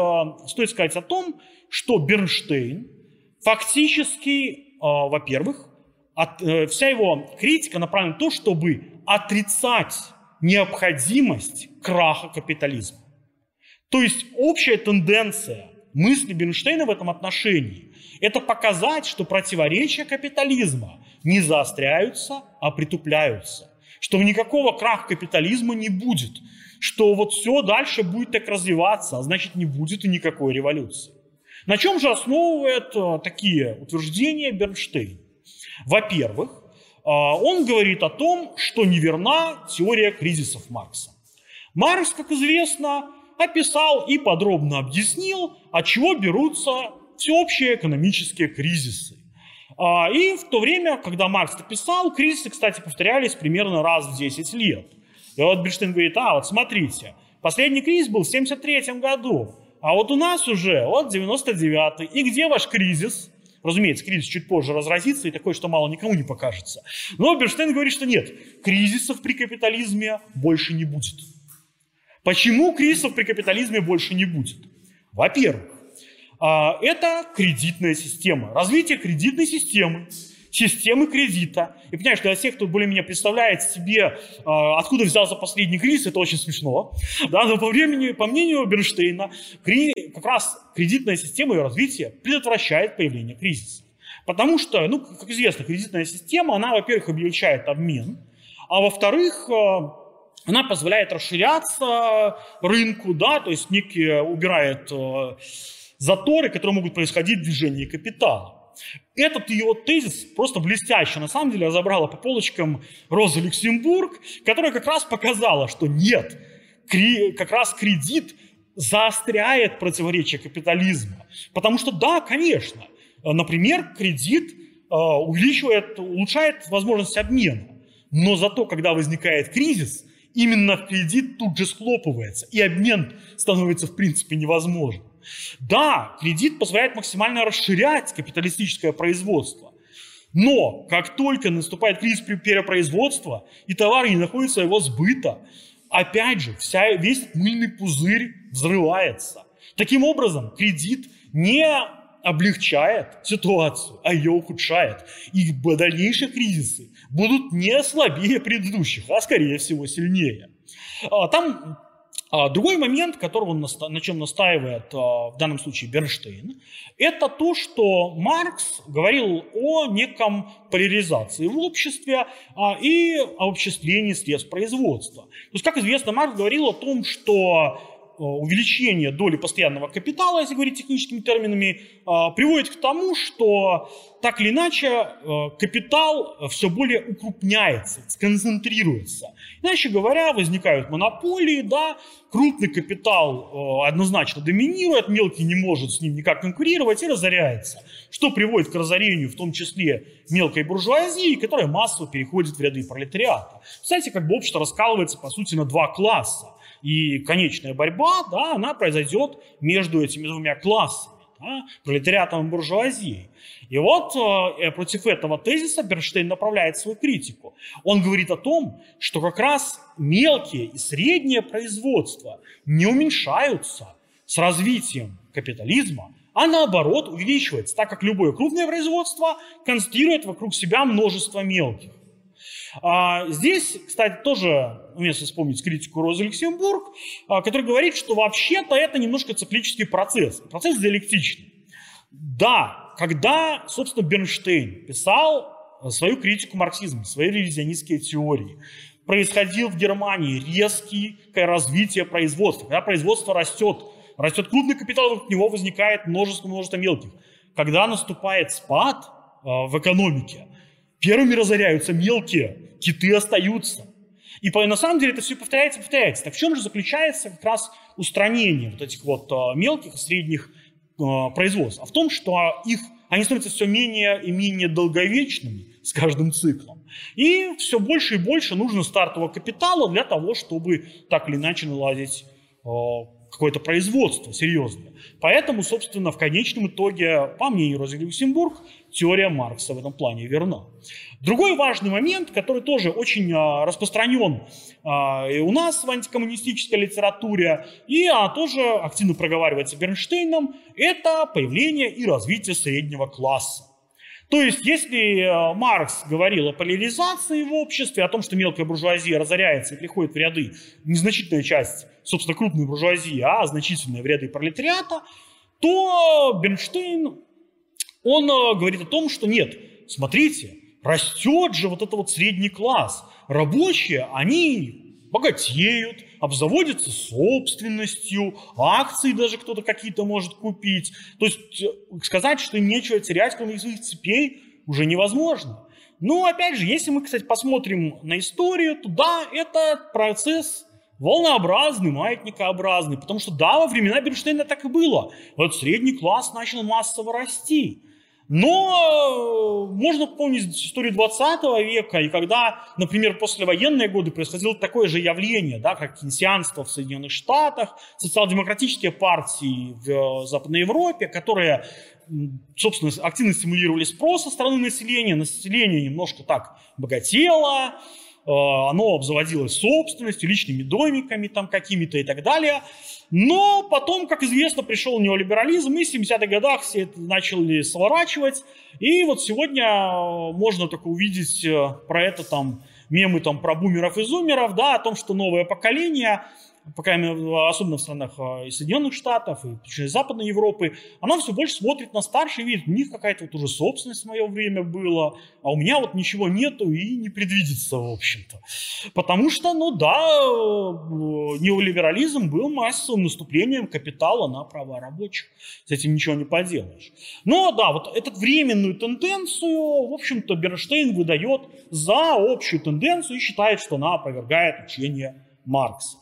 S1: стоит сказать о том, что Бернштейн фактически, э, во-первых, от, э, вся его критика направлена на то, чтобы отрицать необходимость краха капитализма. То есть общая тенденция мысли Бернштейна в этом отношении – это показать, что противоречия капитализма не заостряются, а притупляются. Что никакого краха капитализма не будет. Что вот все дальше будет так развиваться, а значит не будет и никакой революции. На чем же основывает э, такие утверждения Бернштейн? Во-первых, э, он говорит о том, что неверна теория кризисов Маркса. Маркс, как известно, описал и подробно объяснил, от чего берутся всеобщие экономические кризисы. А, и в то время, когда Маркс это писал, кризисы, кстати, повторялись примерно раз в 10 лет. И вот Бельштейн говорит, а вот смотрите, последний кризис был в 73 году, а вот у нас уже вот 99 И где ваш кризис? Разумеется, кризис чуть позже разразится и такой, что мало никому не покажется. Но Берштейн говорит, что нет, кризисов при капитализме больше не будет. Почему кризисов при капитализме больше не будет? Во-первых, а, это кредитная система, развитие кредитной системы, системы кредита. И понимаешь, для всех, кто более-менее представляет себе, а, откуда взялся последний кризис, это очень смешно. Да, но по, времени, по мнению Бернштейна, как раз кредитная система и развитие предотвращает появление кризиса. Потому что, ну, как известно, кредитная система, она, во-первых, облегчает обмен, а во-вторых, а, она позволяет расширяться рынку, да, то есть некие убирает э, заторы, которые могут происходить в движении капитала. Этот ее тезис просто блестяще, на самом деле, разобрала по полочкам Роза Люксембург, которая как раз показала, что нет, как раз кредит заостряет противоречие капитализма. Потому что да, конечно, например, кредит э, увеличивает, улучшает возможность обмена. Но зато, когда возникает кризис, именно кредит тут же схлопывается, и обмен становится в принципе невозможным. Да, кредит позволяет максимально расширять капиталистическое производство. Но как только наступает кризис перепроизводства, и товар не находит своего сбыта, опять же, вся, весь мыльный пузырь взрывается. Таким образом, кредит не облегчает ситуацию, а ее ухудшает. И дальнейшие кризисы будут не слабее предыдущих, а скорее всего сильнее. А, там а, другой момент, которого на чем настаивает а, в данном случае Бернштейн, это то, что Маркс говорил о неком поляризации в обществе и о обществлении средств производства. То есть, как известно, Маркс говорил о том, что увеличение доли постоянного капитала, если говорить техническими терминами, приводит к тому, что так или иначе капитал все более укрупняется, сконцентрируется. Иначе говоря, возникают монополии, да, крупный капитал однозначно доминирует, мелкий не может с ним никак конкурировать и разоряется, что приводит к разорению в том числе мелкой буржуазии, которая массово переходит в ряды пролетариата. Кстати, как бы общество раскалывается, по сути, на два класса. И конечная борьба, да, она произойдет между этими двумя классами, да, пролетариатом и буржуазией. И вот э, против этого тезиса Бернштейн направляет свою критику. Он говорит о том, что как раз мелкие и среднее производство не уменьшаются с развитием капитализма, а наоборот увеличивается, так как любое крупное производство конструирует вокруг себя множество мелких. А здесь, кстати, тоже уместно вспомнить критику Розы Люксембург, а, который говорит, что вообще-то это немножко циклический процесс, процесс диалектичный. Да, когда, собственно, Бернштейн писал свою критику марксизма, свои ревизионистские теории, происходил в Германии резкое развитие производства. Когда производство растет, растет крупный капитал, вокруг него возникает множество-множество мелких. Когда наступает спад э, в экономике, первыми разоряются мелкие, киты остаются. И на самом деле это все повторяется, повторяется. Так в чем же заключается как раз устранение вот этих вот э, мелких и средних э, производств? А в том, что их, они становятся все менее и менее долговечными с каждым циклом. И все больше и больше нужно стартового капитала для того, чтобы так или иначе наладить какое-то производство серьезное. Поэтому, собственно, в конечном итоге, по мнению Розы Люксембург, теория Маркса в этом плане верна. Другой важный момент, который тоже очень а, распространен а, и у нас в антикоммунистической литературе, и а, тоже активно проговаривается Бернштейном, это появление и развитие среднего класса. То есть, если э, Маркс говорил о поляризации в обществе, о том, что мелкая буржуазия разоряется и приходит в ряды, незначительная часть, собственно, крупной буржуазии, а значительная в ряды пролетариата, то Бернштейн, он э, говорит о том, что нет, смотрите, растет же вот этот вот средний класс. Рабочие, они богатеют, обзаводятся собственностью, акции даже кто-то какие-то может купить. То есть э, сказать, что нечего терять, кроме своих цепей, уже невозможно. Но опять же, если мы, кстати, посмотрим на историю, то да, это процесс волнообразный, маятникообразный, потому что да, во времена Бернштейна так и было. Вот средний класс начал массово расти. Но э, можно помнить историю 20 века, и когда, например, послевоенные годы происходило такое же явление, да, как кейнсианство в Соединенных Штатах, социал-демократические партии в э, Западной Европе, которые, собственно, активно стимулировали спрос со стороны населения, население немножко так богатело, оно обзаводилось собственностью, личными домиками там какими-то и так далее – но потом, как известно, пришел неолиберализм, и в 70-х годах все это начали сворачивать. И вот сегодня э, можно только увидеть э, про это там мемы там про бумеров и зумеров, да, о том, что новое поколение пока особенно в странах а, и Соединенных Штатов, и Западной Европы, она все больше смотрит на старший вид. У них какая-то вот уже собственность в мое время была, а у меня вот ничего нету и не предвидится, в общем-то. Потому что, ну да, э, неолиберализм был массовым наступлением капитала на права рабочих. С этим ничего не поделаешь. Но да, вот эту временную тенденцию, в общем-то, Бернштейн выдает за общую тенденцию и считает, что она опровергает учение Маркса.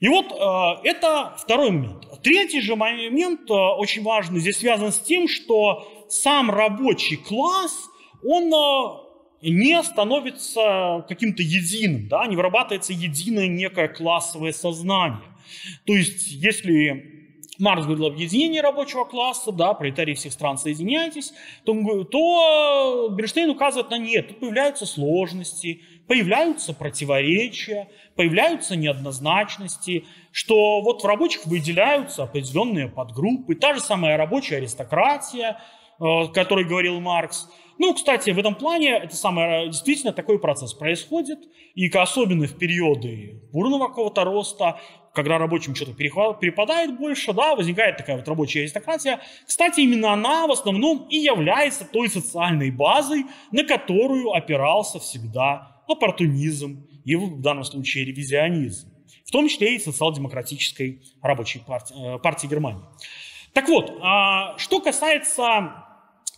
S1: И вот э, это второй момент. Третий же момент э, очень важный, здесь связан с тем, что сам рабочий класс, он э, не становится каким-то единым, да, не вырабатывается единое некое классовое сознание. То есть, если Маркс говорил об объединении рабочего класса, да, пролетарии всех стран соединяйтесь, то, то Бернштейн указывает на нет, тут появляются сложности, появляются противоречия, появляются неоднозначности, что вот в рабочих выделяются определенные подгруппы, та же самая рабочая аристократия, э, о которой говорил Маркс. Ну, кстати, в этом плане это самое, действительно такой процесс происходит, и особенно в периоды бурного какого-то роста, когда рабочим что-то перепадает больше, да, возникает такая вот рабочая аристократия. Кстати, именно она в основном и является той социальной базой, на которую опирался всегда оппортунизм и в данном случае ревизионизм. в том числе и социал-демократической рабочей партии, э, партии Германии. Так вот, а, что касается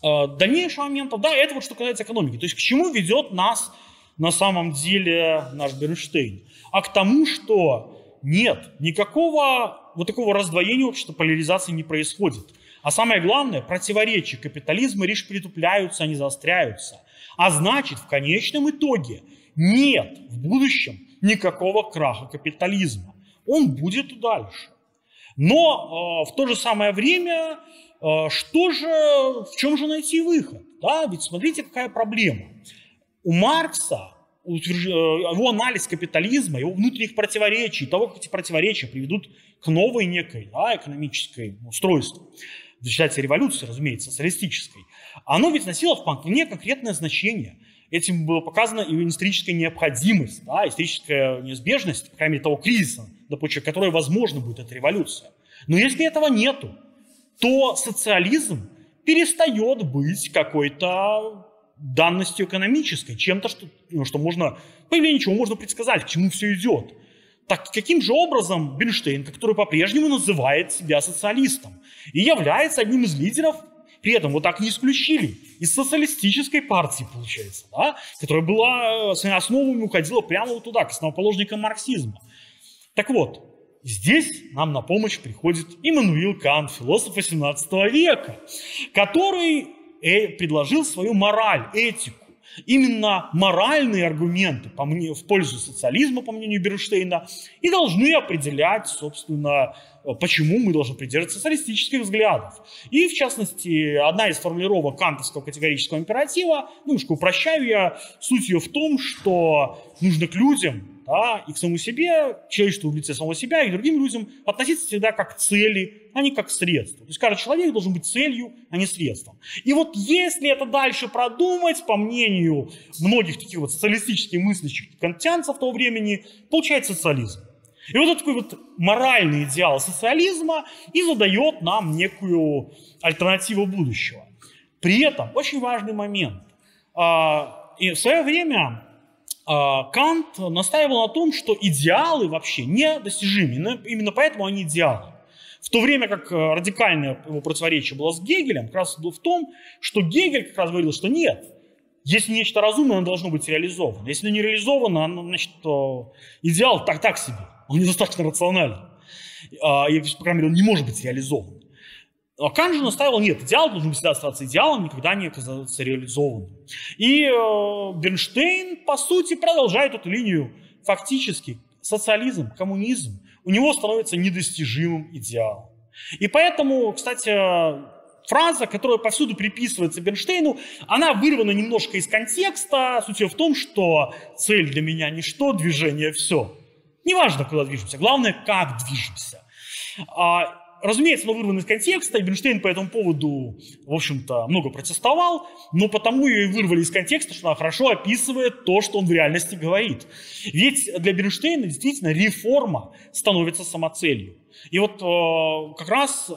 S1: э, дальнейшего момента, да, это вот что касается экономики. То есть к чему ведет нас на самом деле наш Бернштейн? А к тому, что нет, никакого вот такого раздвоения общества, поляризации не происходит. А самое главное, противоречия капитализма лишь притупляются, они заостряются. А значит, в конечном итоге нет в будущем никакого краха капитализма. Он будет и дальше. Но э, в то же самое время, э, что же, в чем же найти выход? Да? Ведь смотрите, какая проблема. У Маркса утверж... Э, его анализ капитализма, его внутренних противоречий, того, как эти противоречия приведут к новой некой да, экономической устройству, в результате революции, разумеется, социалистической, оно ведь носило вполне конкретное значение. Этим была показана и историческая необходимость, да, историческая неизбежность, по крайней мере, того кризиса, на почве которой возможно будет эта революция. Но если этого нету, то социализм перестает быть какой-то данностью экономической, чем-то, что, ну, что можно, появление чего можно предсказать, к чему все идет. Так каким же образом Бенштейн, который по-прежнему называет себя социалистом и является одним из лидеров, при этом вот так не исключили, из социалистической партии, получается, да, которая была, своими основами уходила прямо вот туда, к основоположникам марксизма. Так вот, здесь нам на помощь приходит Иммануил Кант, философ XVIII века, который э, предложил свою мораль, этику. Именно моральные аргументы по мне, в пользу социализма, по мнению Бернштейна, и должны определять, собственно, почему мы должны придерживаться социалистических взглядов. И, в частности, одна из формулировок кантовского категорического императива, немножко упрощаю я, суть ее в том, что нужно к людям да, и к самому себе, человечеству в лице самого себя и к другим людям относиться всегда как к цели, а не как к средству. То есть каждый человек должен быть целью, а не средством. И вот если это дальше продумать, по мнению многих таких вот социалистических мыслящих кантианцев того времени, получается социализм. И вот этот такой вот моральный идеал социализма и задает нам некую альтернативу будущего. При этом очень важный момент. А, и в свое время а, Кант настаивал на том, что идеалы вообще недостижимы. Именно поэтому они идеалы. В то время как э, радикальное его противоречие было с Гегелем, как раз в том, что Гегель как раз говорил, что нет, если нечто разумное, оно должно быть реализовано. Если оно не реализовано, оно, значит, идеал так, так себе. Он недостаточно рационален. А, и, по крайней мере, он не может быть реализован. А Кант же настаивал, нет, идеал должен всегда оставаться идеалом, никогда не оказаться реализованным. И э, Бернштейн, по сути, продолжает эту линию. Фактически социализм, коммунизм у него становится недостижимым идеалом. И поэтому, кстати, фраза, которая повсюду приписывается Бернштейну, она вырвана немножко из контекста. Суть в том, что цель для меня ничто, движение все. Неважно, куда движемся, главное, как движемся. Разумеется, оно вырвано из контекста, и Бернштейн по этому поводу, в общем-то, много протестовал, но потому ее и вырвали из контекста, что она хорошо описывает то, что он в реальности говорит. Ведь для Бернштейна действительно реформа становится самоцелью. И вот э, как раз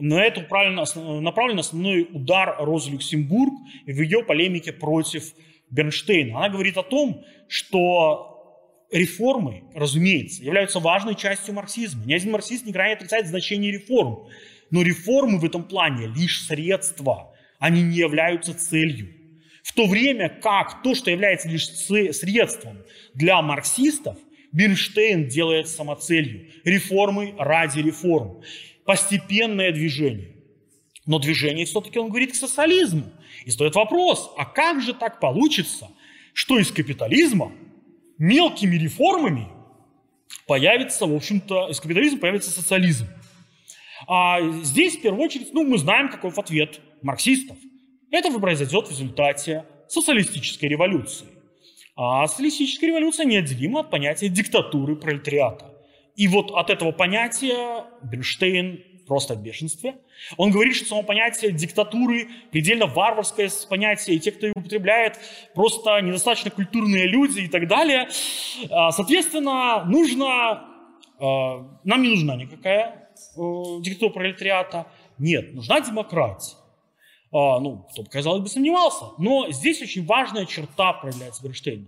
S1: на это направлен основной удар Розы Люксембург в ее полемике против Бернштейна. Она говорит о том, что реформы, разумеется, являются важной частью марксизма. Ни один марксист не крайне отрицает значение реформ. Но реформы в этом плане лишь средства, они не являются целью. В то время как то, что является лишь средством для марксистов, Бирнштейн делает самоцелью. Реформы ради реформ. Постепенное движение. Но движение все-таки, он говорит, к социализму. И стоит вопрос, а как же так получится, что из капитализма мелкими реформами появится, в общем-то, из капитализма появится социализм. А здесь, в первую очередь, ну, мы знаем, каков ответ марксистов. Это произойдет в результате социалистической революции. А социалистическая революция неотделима от понятия диктатуры пролетариата. И вот от этого понятия Бенштейн просто в бешенстве. Он говорит, что само понятие диктатуры предельно варварское понятие, и те, кто его употребляет, просто недостаточно культурные люди и так далее. А, соответственно, нужно, а, нам не нужна никакая э, диктатура пролетариата. Нет, нужна демократия. А, ну, кто бы, казалось бы, сомневался. Но здесь очень важная черта проявляется Бернштейна.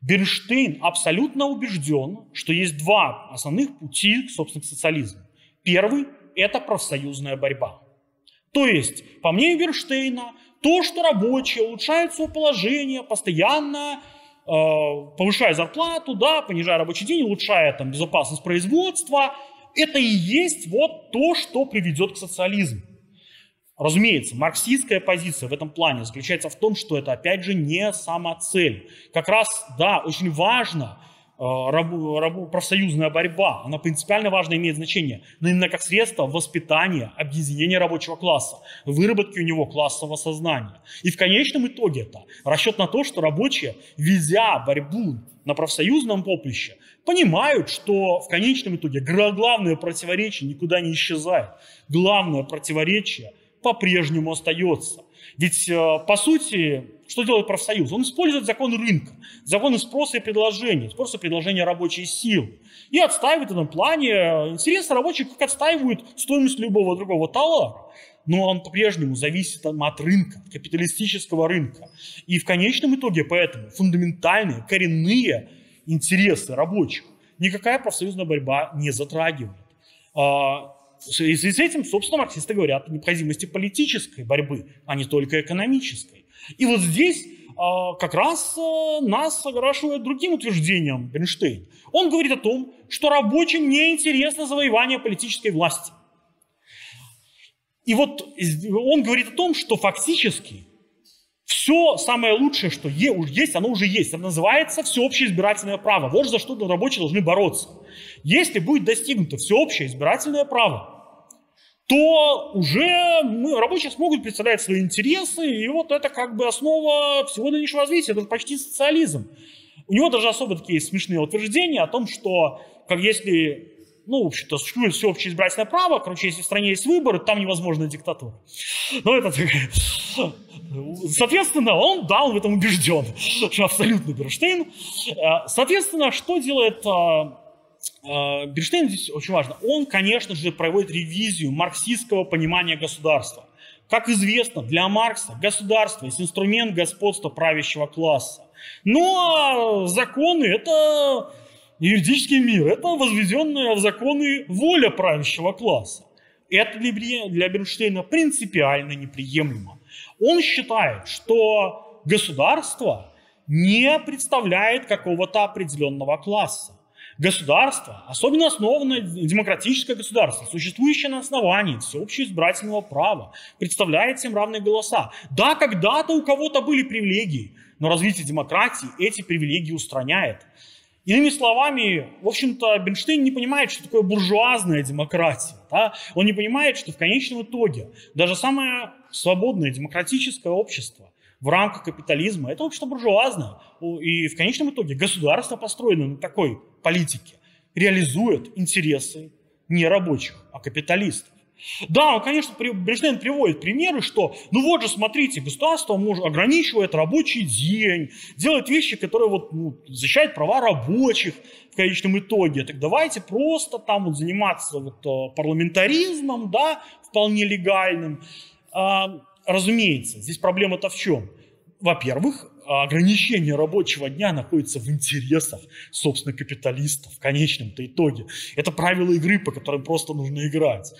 S1: Бернштейн абсолютно убежден, что есть два основных пути, собственно, к социализму. Первый – это профсоюзная борьба. То есть, по мнению Бернштейна, то, что рабочие улучшают свое положение, постоянно э, повышая зарплату, да, понижая рабочий день, улучшая там, безопасность производства, это и есть вот то, что приведет к социализму. Разумеется, марксистская позиция в этом плане заключается в том, что это, опять же, не самоцель. Как раз, да, очень важно э, рабу, рабу, профсоюзная борьба, она принципиально важно имеет значение, но именно как средство воспитания, объединения рабочего класса, выработки у него классового сознания. И в конечном итоге это расчет на то, что рабочие, ведя борьбу на профсоюзном поприще, понимают, что в конечном итоге главное противоречие никуда не исчезает. Главное противоречие – по-прежнему остается. Ведь, э, по сути, что делает профсоюз? Он использует законы рынка, законы спроса и предложения, спроса и предложения рабочей силы. И отстаивает в этом плане интересы рабочих, как отстаивают стоимость любого другого товара. Но он по-прежнему зависит от рынка, от капиталистического рынка. И в конечном итоге поэтому фундаментальные, коренные интересы рабочих никакая профсоюзная борьба не затрагивает. В с этим, собственно, марксисты говорят о необходимости политической борьбы, а не только экономической. И вот здесь а, как раз а, нас ограшивает другим утверждением Бернштейн. Он говорит о том, что рабочим не интересно завоевание политической власти. И вот он говорит о том, что фактически все самое лучшее, что есть, оно уже есть. Это называется всеобщее избирательное право. Вот за что рабочие должны бороться. Если будет достигнуто всеобщее избирательное право, то уже мы, рабочие смогут представлять свои интересы, и вот это как бы основа всего нынешнего развития, это почти социализм. У него даже особо такие смешные утверждения о том, что как если ну, в общем-то, существует всеобщее избирательное право, короче, если в стране есть выборы, там невозможна диктатура. Ну, это... Соответственно, он дал в этом убежден, что абсолютно Берштейн. Э, соответственно, что делает Э, Берштейн здесь очень важно. Он, конечно же, проводит ревизию марксистского понимания государства. Как известно, для Маркса государство есть инструмент господства правящего класса. Но законы – это юридический мир, это возведенная в законы воля правящего класса. Это для Бернштейна принципиально неприемлемо. Он считает, что государство не представляет какого-то определенного класса. Государство, особенно основанное демократическое государство, существующее на основании всеобщего избирательного права, представляет всем равные голоса. Да, когда-то у кого-то были привилегии, но развитие демократии эти привилегии устраняет. Иными словами, в общем-то, Бенштейн не понимает, что такое буржуазная демократия. Да? Он не понимает, что в конечном итоге даже самое свободное демократическое общество в рамках капитализма. Это общество буржуазное. И в конечном итоге государство построено на такой политике, реализует интересы не рабочих, а капиталистов. Да, он, конечно, Брежнев приводит примеры, что, ну вот же, смотрите, государство может, ограничивает рабочий день, делает вещи, которые вот, ну, защищают права рабочих в конечном итоге. Так давайте просто там вот заниматься вот э, парламентаризмом, да, вполне легальным. Разумеется, здесь проблема-то в чем? Во-первых, ограничение рабочего дня находится в интересах, собственно, капиталистов в конечном-то итоге. Это правила игры, по которым просто нужно играть.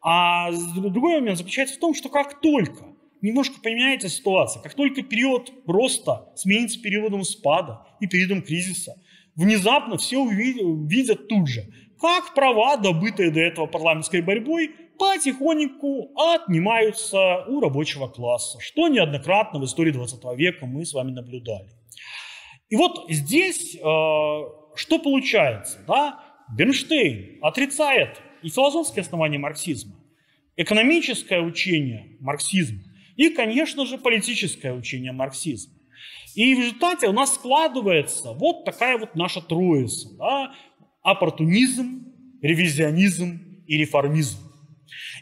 S1: А другой момент заключается в том, что как только немножко поменяется ситуация, как только период роста сменится периодом спада и периодом кризиса, внезапно все увидят, увидят тут же, как права, добытые до этого парламентской борьбой, потихоньку отнимаются у рабочего класса, что неоднократно в истории 20 века мы с вами наблюдали. И вот здесь э, что получается? Да? Бернштейн отрицает и философские основания марксизма, экономическое учение марксизма и, конечно же, политическое учение марксизма. И в результате у нас складывается вот такая вот наша троица. Да? Оппортунизм, ревизионизм и реформизм.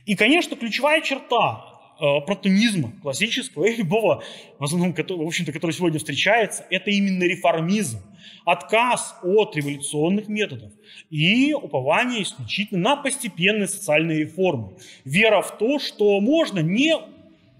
S1: И, конечно, ключевая черта э, протонизма классического и любого, в основном, в общем-то, который сегодня встречается, это именно реформизм. Отказ от революционных методов и упование исключительно на постепенные социальные реформы. Вера в то, что можно не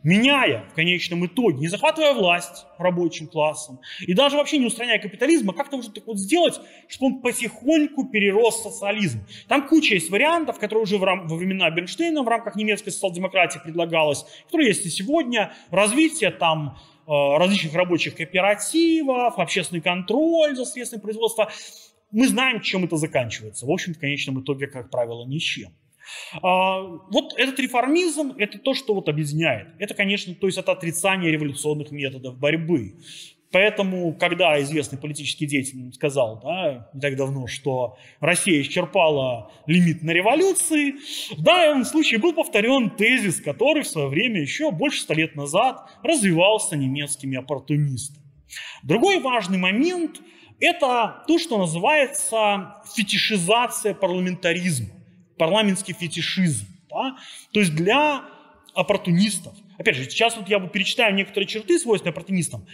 S1: меняя в конечном итоге, не захватывая власть рабочим классом и даже вообще не устраняя капитализм, а как-то можно так вот сделать, чтобы он потихоньку перерос в социализм. Там куча есть вариантов, которые уже во времена Бернштейна в рамках немецкой социал-демократии предлагалось, которые есть и сегодня. Развитие там э, различных рабочих кооперативов, общественный контроль за средствами производства. Мы знаем, чем это заканчивается. В общем, в конечном итоге, как правило, ничем. А, вот этот реформизм – это то, что вот объединяет. Это, конечно, то есть это отрицание революционных методов борьбы. Поэтому, когда известный политический деятель сказал да, не так давно, что Россия исчерпала лимит на революции, в данном случае был повторен тезис, который в свое время, еще больше ста лет назад, развивался немецкими оппортунистами. Другой важный момент – это то, что называется фетишизация парламентаризма парламентский фетишизм. Да? То есть для оппортунистов. Опять же, сейчас вот я перечитаю некоторые черты, свойственные оппортунистам.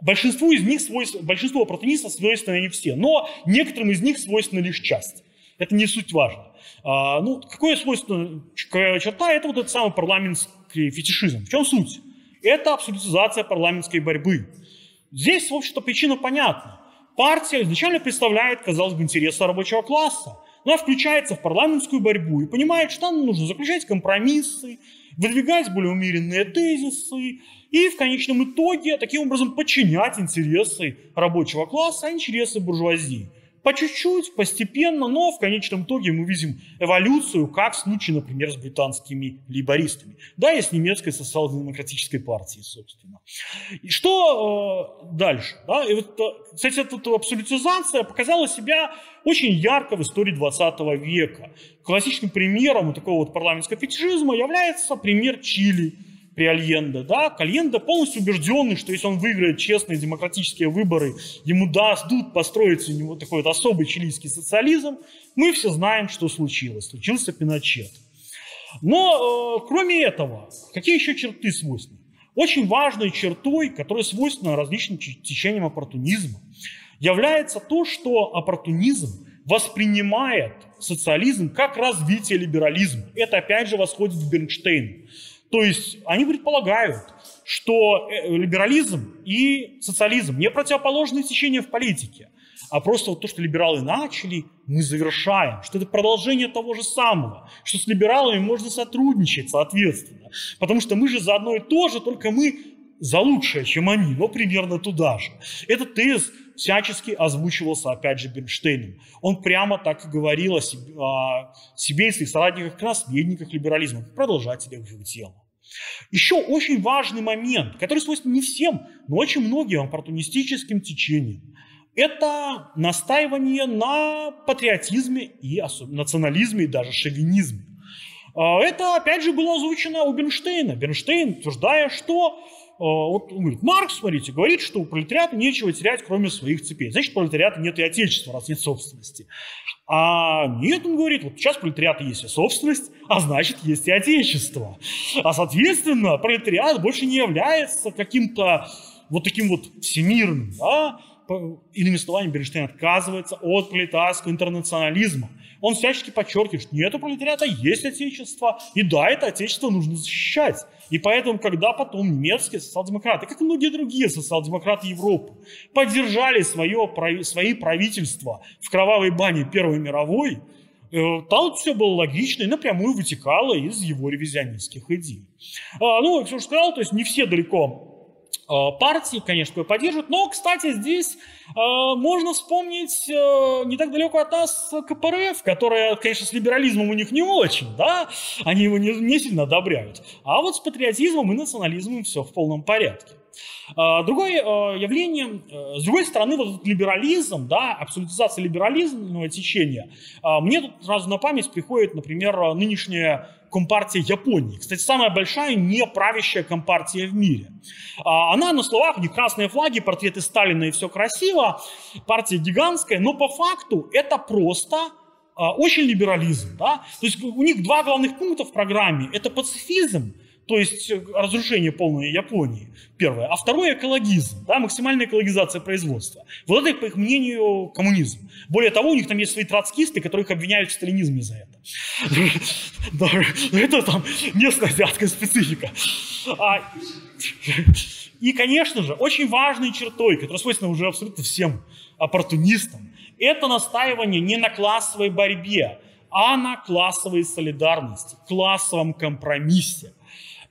S1: Большинству из них свойств, большинство оппортунистов свойственны не все, но некоторым из них свойственна лишь часть. Это не суть важно. А, ну, какое свойство черта? Это вот этот самый парламентский фетишизм. В чем суть? Это абсолютизация парламентской борьбы. Здесь, в общем-то, причина понятна. Партия изначально представляет, казалось бы, интересы рабочего класса. Она включается в парламентскую борьбу и понимает, что нам нужно заключать компромиссы, выдвигать более умеренные тезисы и в конечном итоге таким образом подчинять интересы рабочего класса, а интересы буржуазии. По чуть-чуть, постепенно, но в конечном итоге мы видим эволюцию, как в случае, например, с британскими лейбористами. Да, и с немецкой социал-демократической партией, собственно. И что э, дальше? Да? И вот, э, кстати, эта абсолютизация показала себя очень ярко в истории 20 века. Классическим примером такого вот парламентского фетишизма является пример Чили – при Альенде. Да? Кальенде полностью убежденный, что если он выиграет честные демократические выборы, ему дадут построить у него такой вот особый чилийский социализм. Мы все знаем, что случилось. Случился Пиночет. Но э, кроме этого, какие еще черты свойственны? Очень важной чертой, которая свойственна различным течениям оппортунизма, является то, что оппортунизм воспринимает социализм как развитие либерализма. Это опять же восходит к Бернштейну. То есть они предполагают, что э, либерализм и социализм не противоположные течения в политике, а просто вот то, что либералы начали, мы завершаем, что это продолжение того же самого, что с либералами можно сотрудничать соответственно, потому что мы же за одно и то же, только мы за лучшее, чем они, но примерно туда же. Этот тез всячески озвучивался, опять же, Бернштейном. Он прямо так и говорил о себе, о себе и соратниках, наследниках либерализма, продолжателях его тела. Еще очень важный момент, который свойственен не всем, но очень многим оппортунистическим течениям. Это настаивание на патриотизме и национализме, и даже шовинизме. А, это, опять же, было озвучено у Бернштейна. Бернштейн, утверждая, что вот он говорит, Маркс, смотрите, говорит, что у пролетариата нечего терять, кроме своих цепей. Значит, у пролетариата нет и отечества, раз нет собственности. А нет, он говорит, вот сейчас пролетариата есть и собственность, а значит, есть и отечество. А, соответственно, пролетариат больше не является каким-то вот таким вот всемирным, да, иными словами, Бернштейн отказывается от пролетарского интернационализма. Он всячески подчеркивает, что нет у пролетариата есть отечество, и да, это отечество нужно защищать. И поэтому, когда потом немецкие социал-демократы, как и многие другие социал-демократы Европы, поддержали свое, свои правительства в кровавой бане Первой мировой, э, там все было логично и напрямую вытекало из его ревизионистских идей. А, ну, как я уже сказал, то есть не все далеко партии, конечно, поддерживают. Но, кстати, здесь э, можно вспомнить э, не так далеко от нас КПРФ, которая, конечно, с либерализмом у них не очень, да, они его не, не сильно одобряют. А вот с патриотизмом и национализмом все в полном порядке. Э, другое э, явление, э, с другой стороны, вот этот либерализм, да, абсолютизация либерализмного течения, мне тут сразу на память приходит, например, нынешняя компартия Японии. Кстати, самая большая не правящая компартия в мире. Она на словах, них красные флаги, портреты Сталина и все красиво, партия гигантская, но по факту это просто очень либерализм. Да? То есть у них два главных пункта в программе – это пацифизм то есть э, разрушение полной Японии, первое. А второе – экологизм, да, максимальная экологизация производства. Вот это, по их мнению, коммунизм. Более того, у них там есть свои троцкисты, которых обвиняют в сталинизме за это. Это там местная азиатская специфика. А, и, конечно же, очень важной чертой, которая свойственна уже абсолютно всем оппортунистам, это настаивание не на классовой борьбе, а на классовой солидарности, классовом компромиссе.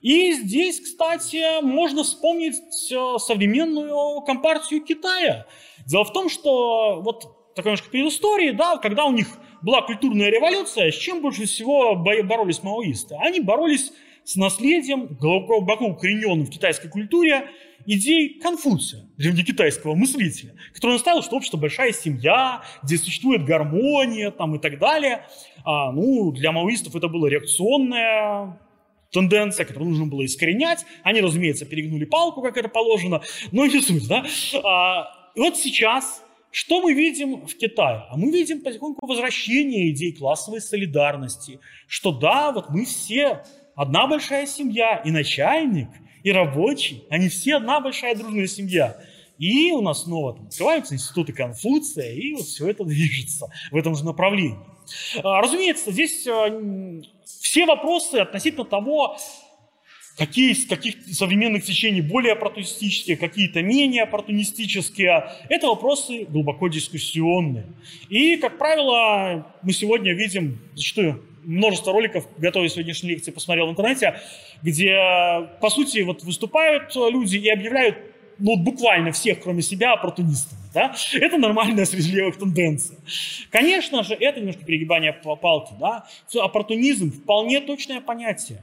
S1: И здесь, кстати, можно вспомнить э, современную компартию Китая. Дело в том, что вот такая немножко предыстории, да, когда у них была культурная революция, с чем больше всего боролись маоисты? Они боролись с наследием, глубоко укорененным в китайской культуре, идей Конфуция, древнекитайского мыслителя, который наставил, что общество большая семья, где существует гармония там, и так далее. А, ну, для маоистов это была реакционная тенденция, которую нужно было искоренять. Они, разумеется, перегнули палку, как это положено, но не суть, да. А, и вот сейчас что мы видим в Китае? А мы видим потихоньку возвращение идей классовой солидарности, что да, вот мы все одна большая семья, и начальник, и рабочий, они все одна большая дружная семья. И у нас снова там открываются институты Конфуция, и вот все это движется в этом же направлении. А, разумеется, здесь а, все вопросы относительно того, какие из каких современных течений более оппортунистические, какие-то менее оппортунистические, это вопросы глубоко дискуссионные. И, как правило, мы сегодня видим зачастую множество роликов, готовя сегодняшней лекции, посмотрел в интернете, где, по сути, вот выступают люди и объявляют ну, буквально всех, кроме себя, оппортунистами. Да? Это нормальная среди левых тенденция. Конечно же, это немножко перегибание по палке. Да? Оппортунизм – вполне точное понятие.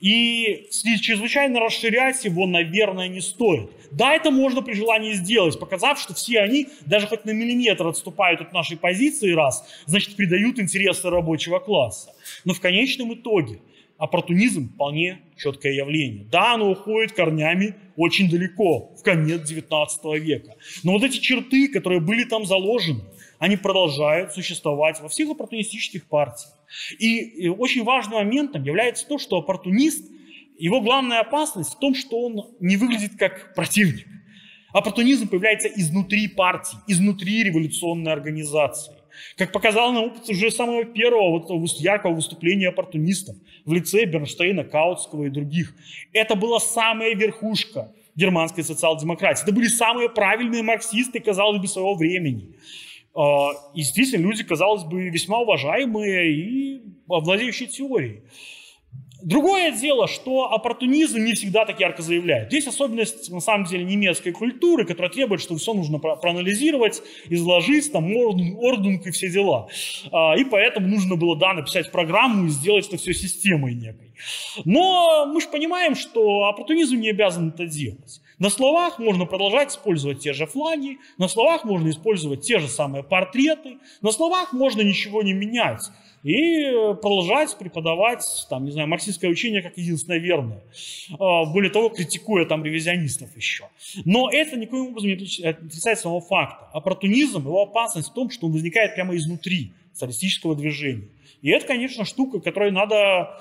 S1: И чрезвычайно расширять его, наверное, не стоит. Да, это можно при желании сделать, показав, что все они даже хоть на миллиметр отступают от нашей позиции раз, значит, придают интересы рабочего класса. Но в конечном итоге оппортунизм вполне четкое явление. Да, оно уходит корнями очень далеко, в конец 19 века. Но вот эти черты, которые были там заложены, они продолжают существовать во всех оппортунистических партиях. И очень важным моментом является то, что оппортунист, его главная опасность в том, что он не выглядит как противник. Оппортунизм появляется изнутри партии, изнутри революционной организации. Как показал нам опыт уже самого первого вот, яркого выступления оппортунистов в лице Бернштейна, Каутского и других. Это была самая верхушка германской социал-демократии. Это были самые правильные марксисты, казалось бы, своего времени. А, и действительно, люди, казалось бы, весьма уважаемые и владеющие теорией. Другое дело, что оппортунизм не всегда так ярко заявляет. Здесь особенность, на самом деле, немецкой культуры, которая требует, что все нужно проанализировать, изложить, там, ордунг и все дела. А, и поэтому нужно было, да, написать программу и сделать это все системой некой. Но мы же понимаем, что оппортунизм не обязан это делать. На словах можно продолжать использовать те же флаги, на словах можно использовать те же самые портреты, на словах можно ничего не менять и продолжать преподавать, там, не знаю, марксистское учение как единственное верное. А, более того, критикуя там ревизионистов еще. Но это никоим образом не отрицает самого факта. Оппортунизм, его опасность в том, что он возникает прямо изнутри социалистического движения. И это, конечно, штука, которой надо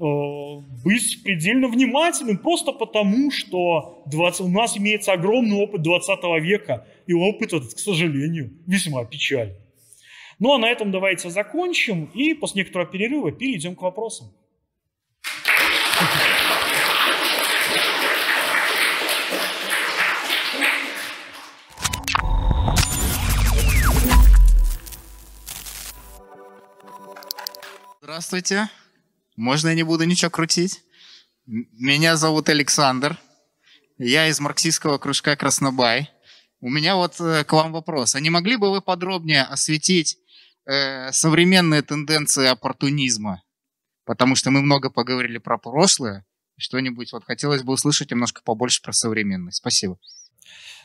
S1: Э, быть предельно внимательным, просто потому, что 20, у нас имеется огромный опыт 20 века, и опыт этот, к сожалению, весьма печальный. Ну а на этом давайте закончим, и после некоторого перерыва перейдем к вопросам.
S2: Здравствуйте. Можно я не буду ничего крутить? Меня зовут Александр. Я из марксистского кружка Краснобай. У меня вот э, к вам вопрос. А не могли бы вы подробнее осветить э, современные тенденции оппортунизма? Потому что мы много поговорили про прошлое. Что-нибудь вот хотелось бы услышать немножко побольше про современность. Спасибо.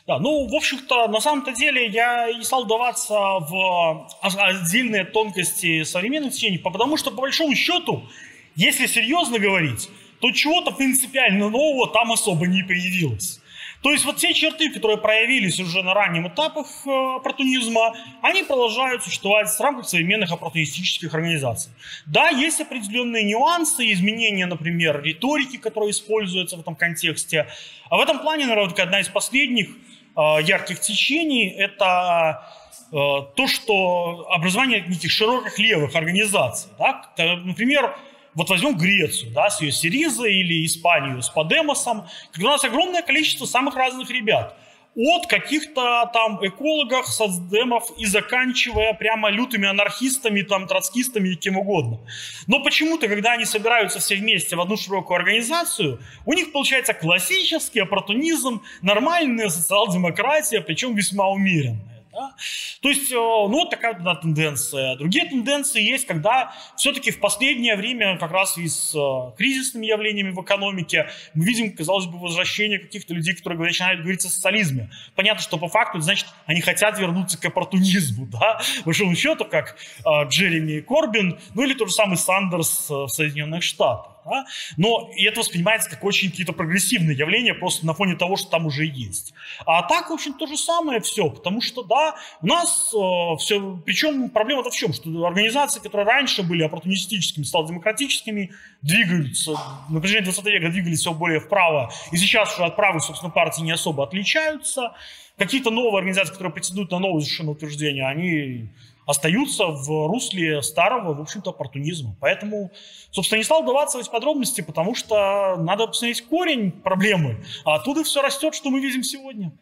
S1: Да, ну, в общем-то, на самом-то деле я не стал даваться в отдельные тонкости современных течений, потому что, по большому счету, если серьезно говорить, то чего-то принципиально нового там особо не появилось. То есть вот те черты, которые проявились уже на раннем этапах э, оппортунизма, они продолжают существовать в рамках современных оппортунистических организаций. Да, есть определенные нюансы, изменения, например, риторики, которая используется в этом контексте. А в этом плане, наверное, одна из последних э, ярких течений – это э, то, что образование неких широких левых организаций. Да? Например, вот возьмем Грецию, да, с ее Сиризой или Испанию с Подемосом, когда у нас огромное количество самых разных ребят. От каких-то там экологов, соцдемов и заканчивая прямо лютыми анархистами, там, троцкистами и кем угодно. Но почему-то, когда они собираются все вместе в одну широкую организацию, у них получается классический оппортунизм, нормальная социал-демократия, причем весьма умеренная. Да? То есть, э, ну, вот такая да, тенденция. Другие тенденции есть, когда все-таки в последнее время, как раз и с э, кризисными явлениями в экономике, мы видим, казалось бы, возвращение каких-то людей, которые начинают говорить о социализме. Понятно, что по факту, значит, они хотят вернуться к оппортунизму, да, большому счету, как э, Джереми Корбин, ну или тот же самый Сандерс в Соединенных Штатах. Да? Но и это воспринимается как очень какие-то прогрессивные явления просто на фоне того, что там уже есть. А так, в общем, то же самое все, потому что, да, у нас э, все, причем проблема-то в чем, что организации, которые раньше были оппортунистическими, стали демократическими, двигаются, на протяжении 20 века двигались все более вправо, и сейчас уже от правых, собственно, партий не особо отличаются. Какие-то новые организации, которые претендуют на новые совершенно утверждения, они остаются в русле старого, в общем-то, оппортунизма. Поэтому, собственно, не стал вдаваться в подробности, потому что надо посмотреть корень проблемы, а оттуда все растет, что мы видим сегодня.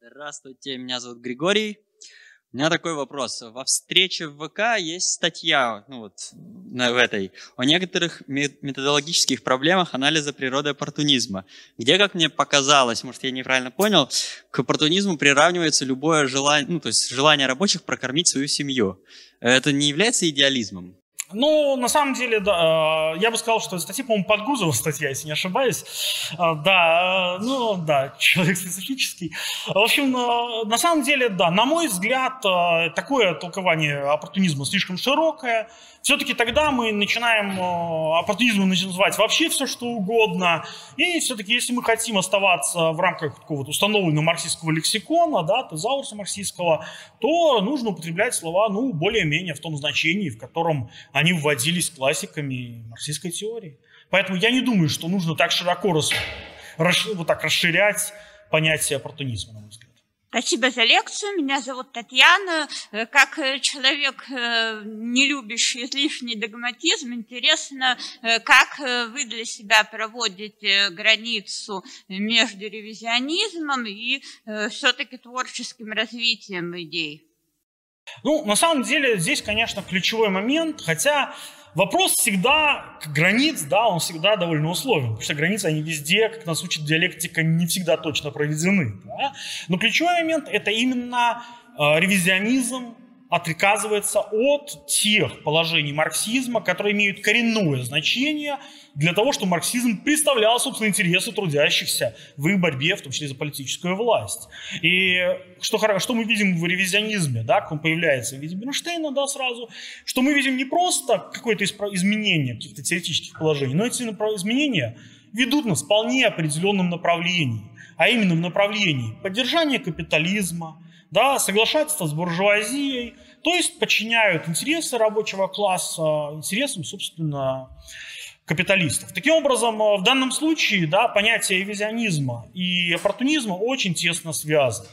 S3: Здравствуйте, меня зовут Григорий. У меня такой вопрос. Во встрече в ВК есть статья ну вот, в этой о некоторых методологических проблемах анализа природы оппортунизма, где, как мне показалось, может, я неправильно понял, к оппортунизму приравнивается любое желание, ну, то есть желание рабочих прокормить свою семью. Это не является идеализмом?
S1: Ну, на самом деле, да, э, я бы сказал, что статья, по-моему, Подгузова статья, если не ошибаюсь. Э, да, э, ну, да, человек специфический. В общем, на самом деле, да, на мой взгляд, такое толкование оппортунизма слишком широкое. Все-таки тогда мы начинаем оппортунизмом называть вообще все, что угодно. И все-таки, если мы хотим оставаться в рамках какого-то установленного марксистского лексикона, да, тезаурса марксистского, то нужно употреблять слова, ну, более-менее в том значении, в котором они вводились классиками марксистской теории. Поэтому я не думаю, что нужно так широко рас, рас, вот так расширять понятие оппортунизма, на мой взгляд.
S4: Спасибо за лекцию. Меня зовут Татьяна. Э, как э, человек, э, не любящий излишний догматизм, интересно, как вы для себя проводите границу между ревизионизмом и все-таки творческим развитием идей?
S1: Ну, на самом деле, здесь, конечно, ключевой момент, хотя вопрос всегда границ, да, он всегда довольно условен, потому что границы, они везде, как нас учит диалектика, не всегда точно проведены. Да? Но ключевой момент – это именно э, ревизионизм, отказывается от тех положений марксизма, которые имеют коренное значение для того, чтобы марксизм представлял, собственно, интересы трудящихся в их борьбе, в том числе за политическую власть. И что, что мы видим в ревизионизме, да, как он появляется в виде Бернштейна, да, сразу, что мы видим не просто какое-то изменение каких-то теоретических положений, но эти изменения ведут нас в вполне определенном направлении, а именно в направлении поддержания капитализма, да, соглашательства с буржуазией, то есть подчиняют интересы рабочего класса интересам, собственно, капиталистов. Таким образом, э, в данном случае да, понятие визионизма и оппортунизма очень тесно связаны.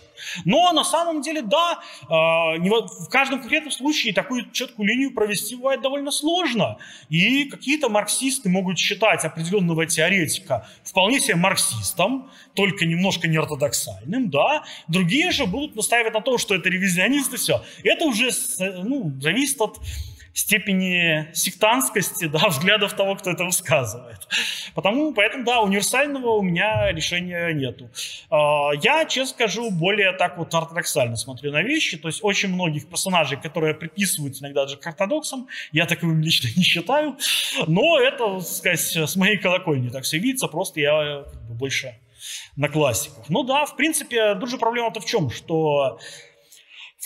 S1: Но на самом деле, да, э, в каждом конкретном случае такую четкую линию провести бывает довольно сложно. И какие-то марксисты могут считать определенного теоретика вполне себе марксистом, только немножко неортодоксальным, да. Другие же будут настаивать на том, что это ревизионист и все. Это уже ну, зависит от степени сектантскости, да, взглядов того, кто это высказывает. Потому, поэтому, да, универсального у меня решения нету. А, я, честно скажу, более так вот ортодоксально смотрю на вещи, то есть очень многих персонажей, которые приписываются иногда даже к ортодоксам, я таковым лично не считаю, но это, сказать, с моей колокольни так все видится, просто я как бы, больше на классиках. Ну да, в принципе, тут же проблема-то в чем, что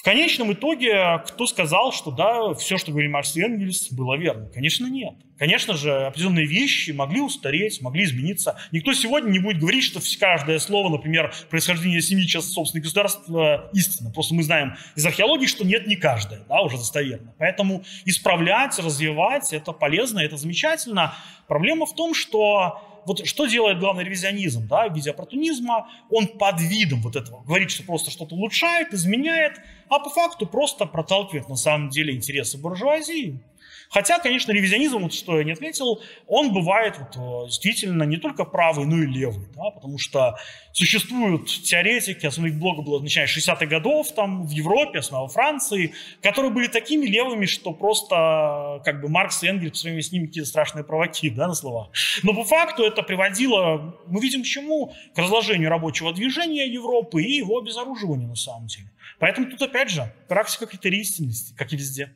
S1: В конечном итоге, кто сказал, что да, все, что говорили Маркс и Энгельс, было верно? Конечно, нет. Конечно же, определенные вещи могли устареть, могли измениться. Никто сегодня не будет говорить, что каждое слово, например, происхождение семьи часть собственных государств э, истина. Просто мы знаем из археологии, что нет не каждое, да, уже достоверно. Поэтому исправлять, развивать, это полезно, это замечательно. Проблема в том, что вот что делает главный ревизионизм да, в виде оппортунизма? Он под видом вот этого говорит, что просто что-то улучшает, изменяет, а по факту просто проталкивает на самом деле интересы буржуазии. Хотя, конечно, ревизионизм, вот что я не отметил, он бывает вот, э, действительно не только правый, но и левый, да, потому что существуют теоретики, их блога было начиная с 60-х годов там в Европе, основном во Франции, которые были такими левыми, что просто как бы Маркс и Энгельс по сравнению с ними какие-то страшные провоки, да, на словах. Но по факту это приводило, мы видим к чему, к разложению рабочего движения Европы и его обезоруживанию на самом деле. Поэтому тут опять же практика критерий истинности, как и везде.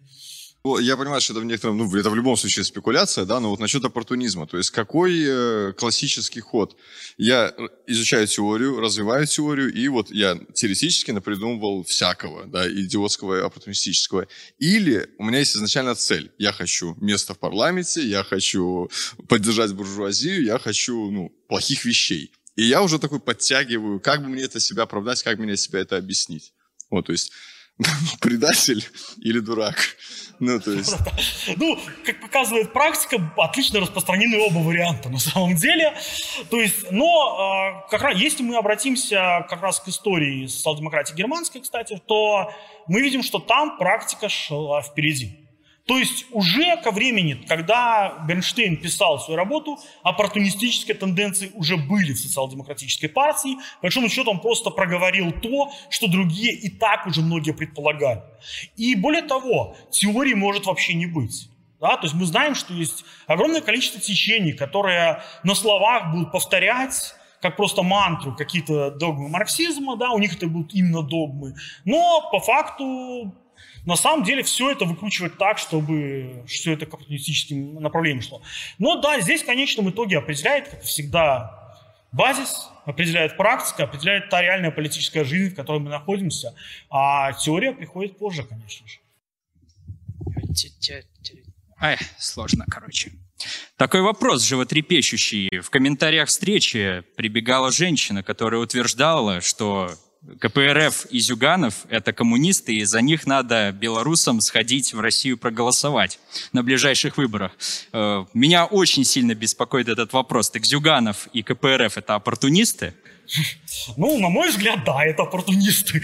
S5: Я понимаю, что это в некотором, ну, это в любом случае спекуляция, да, но вот насчет оппортунизма, то есть какой э, классический ход? Я изучаю теорию, развиваю теорию, и вот я теоретически напридумывал всякого, да, идиотского, оппортунистического. Или у меня есть изначально цель. Я хочу место в парламенте, я хочу поддержать буржуазию, я хочу, ну, плохих вещей. И я уже такой подтягиваю, как бы мне это себя оправдать, как мне себя это объяснить. Вот, то есть предатель или дурак. Ну, то есть...
S1: Ну, как показывает практика, отлично распространены оба варианта на самом деле. То есть, но а, как раз, если мы обратимся как раз к истории социал-демократии германской, кстати, то мы видим, что там практика шла впереди. То есть уже ко времени, когда Бернштейн писал свою работу, оппортунистические тенденции уже были в социал-демократической партии. По большому счету он просто проговорил то, что другие и так уже многие предполагали. И более того, теории может вообще не быть. Да? То есть мы знаем, что есть огромное количество течений, которые на словах будут повторять как просто мантру какие-то догмы марксизма, да, у них это будут именно догмы, но по факту на самом деле все это выкручивать так, чтобы все это капиталистическим направлениям шло. Но да, здесь в конечном итоге определяет, как всегда, базис, определяет практика, определяет та реальная политическая жизнь, в которой мы находимся. А теория приходит позже, конечно же.
S6: Ай, сложно, короче. Такой вопрос животрепещущий. В комментариях встречи прибегала женщина, которая утверждала, что КПРФ и Зюганов – это коммунисты, и за них надо белорусам сходить в Россию проголосовать на ближайших выборах. Э, меня очень сильно беспокоит этот вопрос. Так Зюганов и КПРФ – это оппортунисты?
S1: Ну, на мой взгляд, да, это оппортунисты.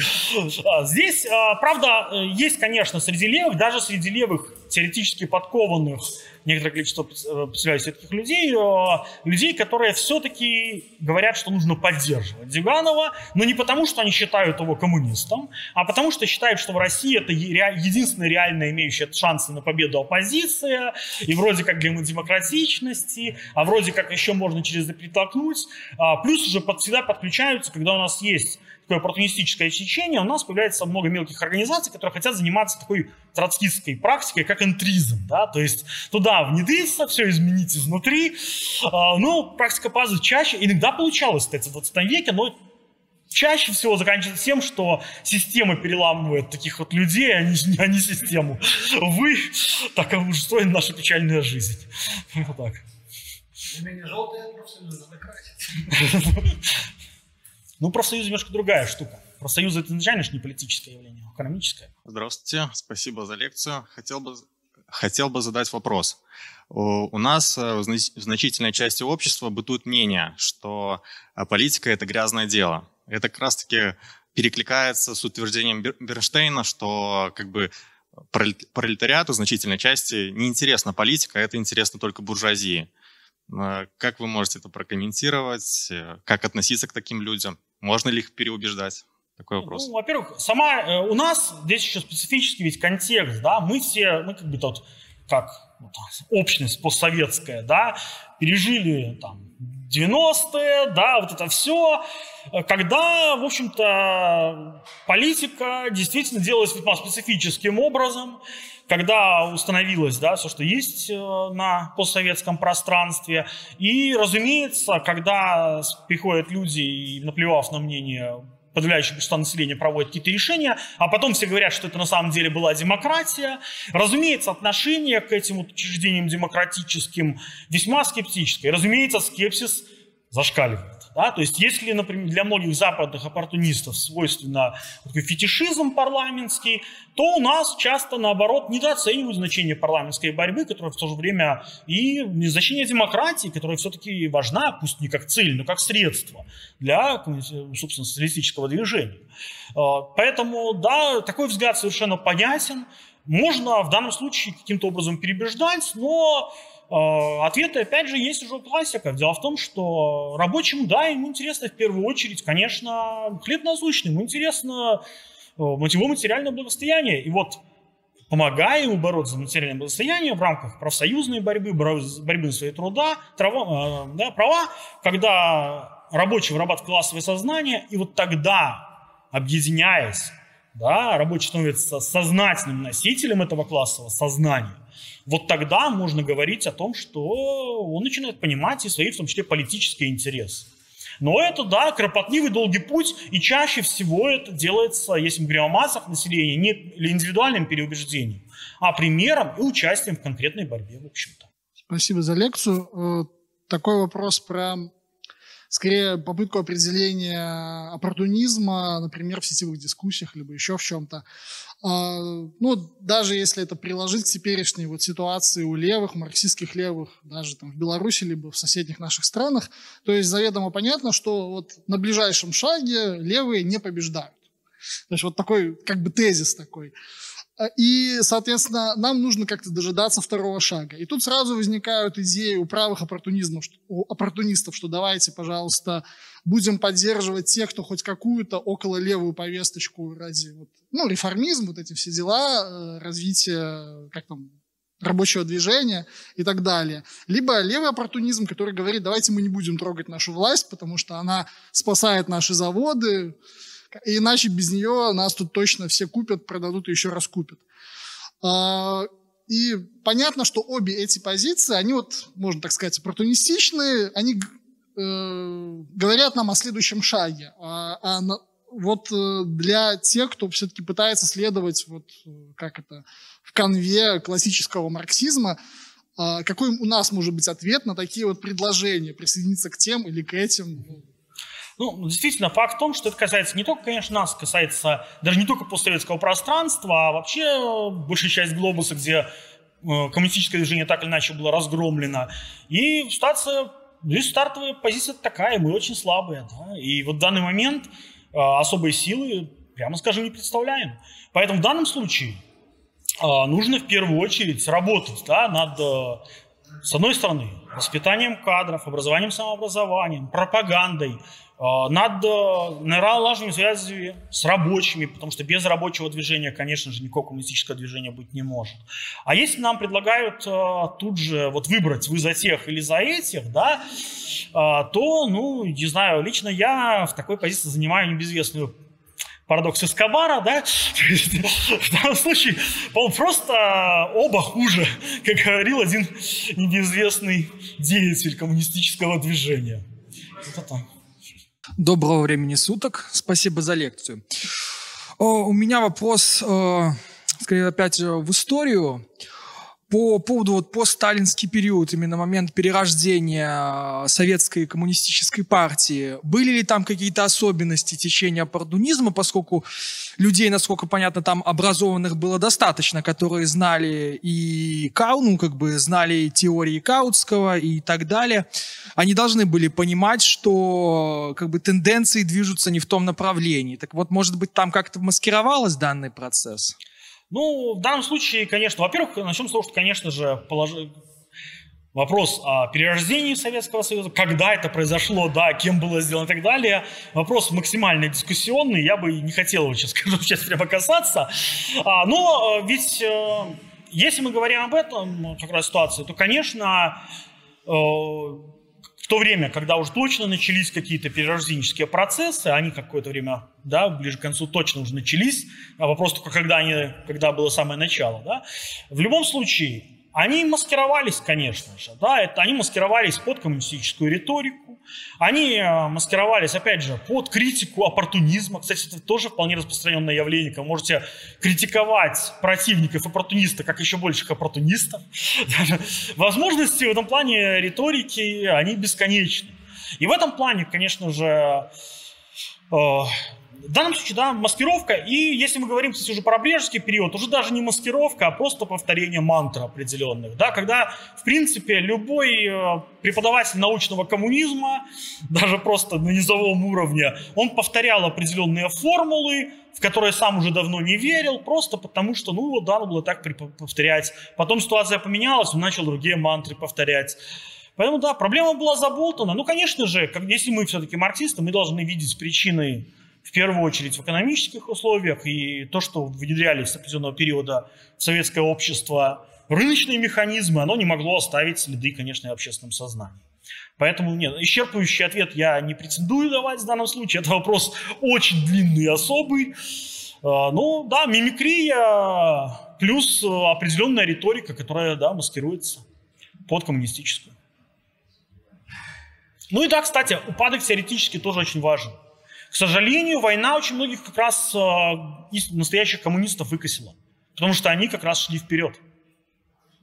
S1: А, здесь, а, правда, э, есть, конечно, среди левых, даже среди левых теоретически подкованных некоторое количество э, представляю таких людей, э, людей, которые все-таки говорят, что нужно поддерживать Зюганова, но не потому, что они считают его коммунистом, а потому, что считают, что в России это единственная реально имеющая шансы на победу оппозиция, и вроде как для демократичности, а вроде как еще можно через это притолкнуть. А, плюс уже под, всегда подключаются, когда у нас есть такое оппортунистическое течение, у нас появляется много мелких организаций, которые хотят заниматься такой троцкистской практикой, как энтризм, да, то есть туда внедриться, все изменить изнутри. А, ну, практика пазы чаще, иногда получалось, кстати, в 20 веке, но чаще всего заканчивается тем, что система переламывает таких вот людей, а не, а не систему. Вы, так устроена наша печальная жизнь. Вот так. Менее желтые профсоюзы надо красить. Ну, профсоюз немножко другая штука. Профсоюз это изначально же не политическое явление, а экономическое.
S7: Здравствуйте, спасибо за лекцию. Хотел бы, хотел бы задать вопрос. У нас э, в значительной части общества бытует мнение, что э, политика – это грязное дело. Это как раз-таки перекликается с утверждением Бернштейна, что как бы пролетариату значительной части не интересна политика, а это интересно только буржуазии. Э, как вы можете это прокомментировать? Как относиться к таким людям? Можно ли их переубеждать? Такой вопрос.
S1: Ну, во-первых, сама э, у нас здесь еще специфический ведь контекст, да, мы все, мы как бы тот, как вот, общность постсоветская, да, пережили там 90-е, да, вот это все, когда, в общем-то, политика действительно делалась весьма специфическим образом, когда установилось да, все, что есть э, на постсоветском пространстве. И, разумеется, когда приходят люди, и наплевав на мнение подавляющее большинство населения проводит какие-то решения, а потом все говорят, что это на самом деле была демократия. Разумеется, отношение к этим учреждениям демократическим весьма скептическое. разумеется, скепсис зашкаливает. Да? То есть если, например, для многих западных оппортунистов свойственно такой фетишизм парламентский, то у нас часто, наоборот, недооценивают значение парламентской борьбы, которая в то же время и значение демократии, которая все-таки важна, пусть не как цель, но как средство для, собственно, социалистического движения. А, поэтому, да, такой взгляд совершенно понятен. Можно в данном случае каким-то образом перебеждать, но ответы, опять же, есть уже классика. Дело в том, что рабочим, да, ему интересно в первую очередь, конечно, хлеб насущный, ему интересно его материальное благосостояние. И вот помогая ему бороться за материальное благосостояние в рамках профсоюзной борьбы, борьбы за свои труда, трава, а, да, права, когда рабочий вырабатывает классовое сознание, и вот тогда, объединяясь, да, рабочий становится сознательным носителем этого классового сознания, вот тогда можно говорить о том, что он начинает понимать и свои, в том числе, политические интересы. Но это, да, кропотливый долгий путь, и чаще всего это делается, если мы говорим о массах населения, не индивидуальным переубеждением, а примером и участием в конкретной борьбе, в общем-то.
S8: Спасибо за лекцию. Э, такой вопрос про скорее попытку определения оппортунизма, например, в сетевых дискуссиях, либо еще в чем-то. А, ну, даже если это приложить к теперешней вот ситуации у левых, марксистских левых, даже там в Беларуси, либо в соседних наших странах, то есть заведомо понятно, что вот на ближайшем шаге левые не побеждают. То есть вот такой как бы тезис такой. А, и, соответственно, нам нужно как-то дожидаться второго шага. И тут сразу возникают идеи у правых оппортунизмов, у оппортунистов, что давайте, пожалуйста, будем поддерживать тех, кто хоть какую-то около левую повесточку ради вот, ну, реформизм, вот эти все дела, э, развитие, как там, рабочего движения и так далее. Либо левый оппортунизм, который говорит, давайте мы не будем трогать нашу власть, потому что она спасает наши заводы, иначе без нее нас тут точно все купят, продадут и еще раз купят. А, и понятно, что обе эти позиции, они вот, можно так сказать, оппортунистичные, они э, говорят нам о следующем шаге. А, а вот э, для тех, кто все-таки пытается следовать вот как это в конве классического марксизма, а, какой у нас может быть ответ на такие вот предложения, присоединиться к тем или к этим?
S1: Ну, действительно, факт в том, что это касается не только, конечно, нас, касается даже не только постсоветского пространства, а вообще э, большая часть глобуса, где э, коммунистическое движение так или иначе было разгромлено. И ситуация, здесь стартовая позиция такая, мы очень слабые. Да? И вот в данный момент э, особые силы, прямо скажем, не представляем. Поэтому в данном случае нужно в первую очередь работать да, над с одной стороны, воспитанием кадров, образованием самообразованием, пропагандой, а, над налаживанием связи с рабочими, потому что без рабочего движения, конечно же, никакого коммунистического движения быть не может. А если нам предлагают а, тут же вот выбрать вы за тех или за этих, да, а, то, ну, не знаю, лично я в такой позиции занимаю небезвестную парадокс Эскобара, да, в данном случае, по просто оба хуже, как говорил один небезвестный деятель коммунистического движения. Это так.
S9: Доброго времени суток. Спасибо за лекцию. У меня вопрос, скорее опять в историю по поводу вот постсталинский период, именно момент перерождения советской коммунистической партии, были ли там какие-то особенности течения оппортунизма, поскольку людей, насколько понятно, там образованных было достаточно, которые знали и Кау, ну, как бы знали теории Каутского и так далее, они должны были понимать, что как бы тенденции движутся не в том направлении. Так вот, может быть, там как-то маскировалось данный процесс?
S1: Ну, в данном случае, конечно, во-первых, начнем с того, что, конечно же, положи... вопрос о перерождении Советского Союза, когда это произошло, да, кем было сделано и так далее, вопрос максимально дискуссионный, я бы не хотел его сейчас, скажу, сейчас прямо касаться, а, но э, ведь э, если мы говорим об этом, как раз ситуации, то, конечно, э, то время, когда уже точно начались какие-то перерожденческие процессы, они какое-то время, да, ближе к концу точно уже начались, а вопрос только, когда, они, когда было самое начало, да, в любом случае, они маскировались, конечно же, да, это, они маскировались под коммунистическую риторику, они э, маскировались, опять же, под критику оппортунизма. Кстати, это тоже вполне распространенное явление. Вы можете критиковать противников оппортуниста как еще больших оппортунистов. Возможности в этом плане риторики, они бесконечны. И в этом плане, конечно же, э, в данном случае, да, маскировка. И если мы говорим, кстати, уже про брежский период, уже даже не маскировка, а просто повторение мантр определенных. Да, когда, в принципе, любой э, преподаватель научного коммунизма, даже просто на низовом уровне, он повторял определенные формулы, в которые сам уже давно не верил, просто потому что, ну, вот, надо было так повторять. Потом ситуация поменялась, он начал другие мантры повторять. Поэтому, да, проблема была заболтана. Ну, конечно же, как, если мы все-таки марксисты, мы должны видеть причины в первую очередь в экономических условиях, и то, что внедрялись с определенного периода в советское общество рыночные механизмы, оно не могло оставить следы, конечно, и в общественном сознании. Поэтому нет, исчерпывающий ответ я не претендую давать в данном случае. Это вопрос очень длинный и особый. А, ну да, мимикрия плюс определенная риторика, которая да, маскируется под коммунистическую. Ну и да, кстати, упадок теоретически тоже очень важен. К сожалению, война очень многих как раз э, настоящих коммунистов выкосила. Потому что они как раз шли вперед.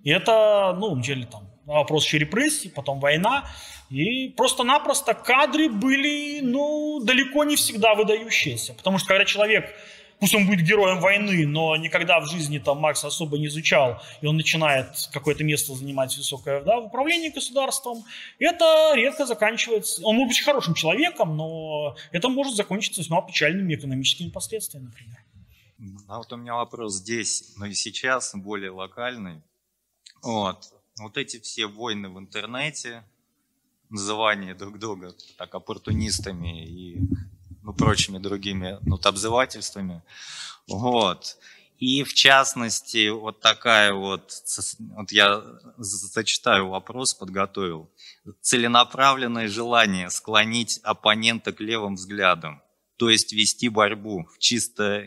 S1: И это, ну, начали там вопрос еще репрессий, потом война. И просто-напросто кадры были, ну, далеко не всегда выдающиеся. Потому что когда человек пусть он будет героем войны, но никогда в жизни там Маркс особо не изучал, и он начинает какое-то место занимать высокое да, в управлении государством, это редко заканчивается. Он может быть хорошим человеком, но это может закончиться весьма печальными экономическими последствиями, например.
S10: А вот у меня вопрос здесь, но и сейчас, более локальный. Вот. Вот эти все войны в интернете, называние друг друга так оппортунистами и ну, прочими другими ну, обзывательствами. Вот. И в частности, вот такая вот, вот я зачитаю вопрос, подготовил. Целенаправленное желание склонить оппонента к левым взглядам, то есть вести борьбу в чисто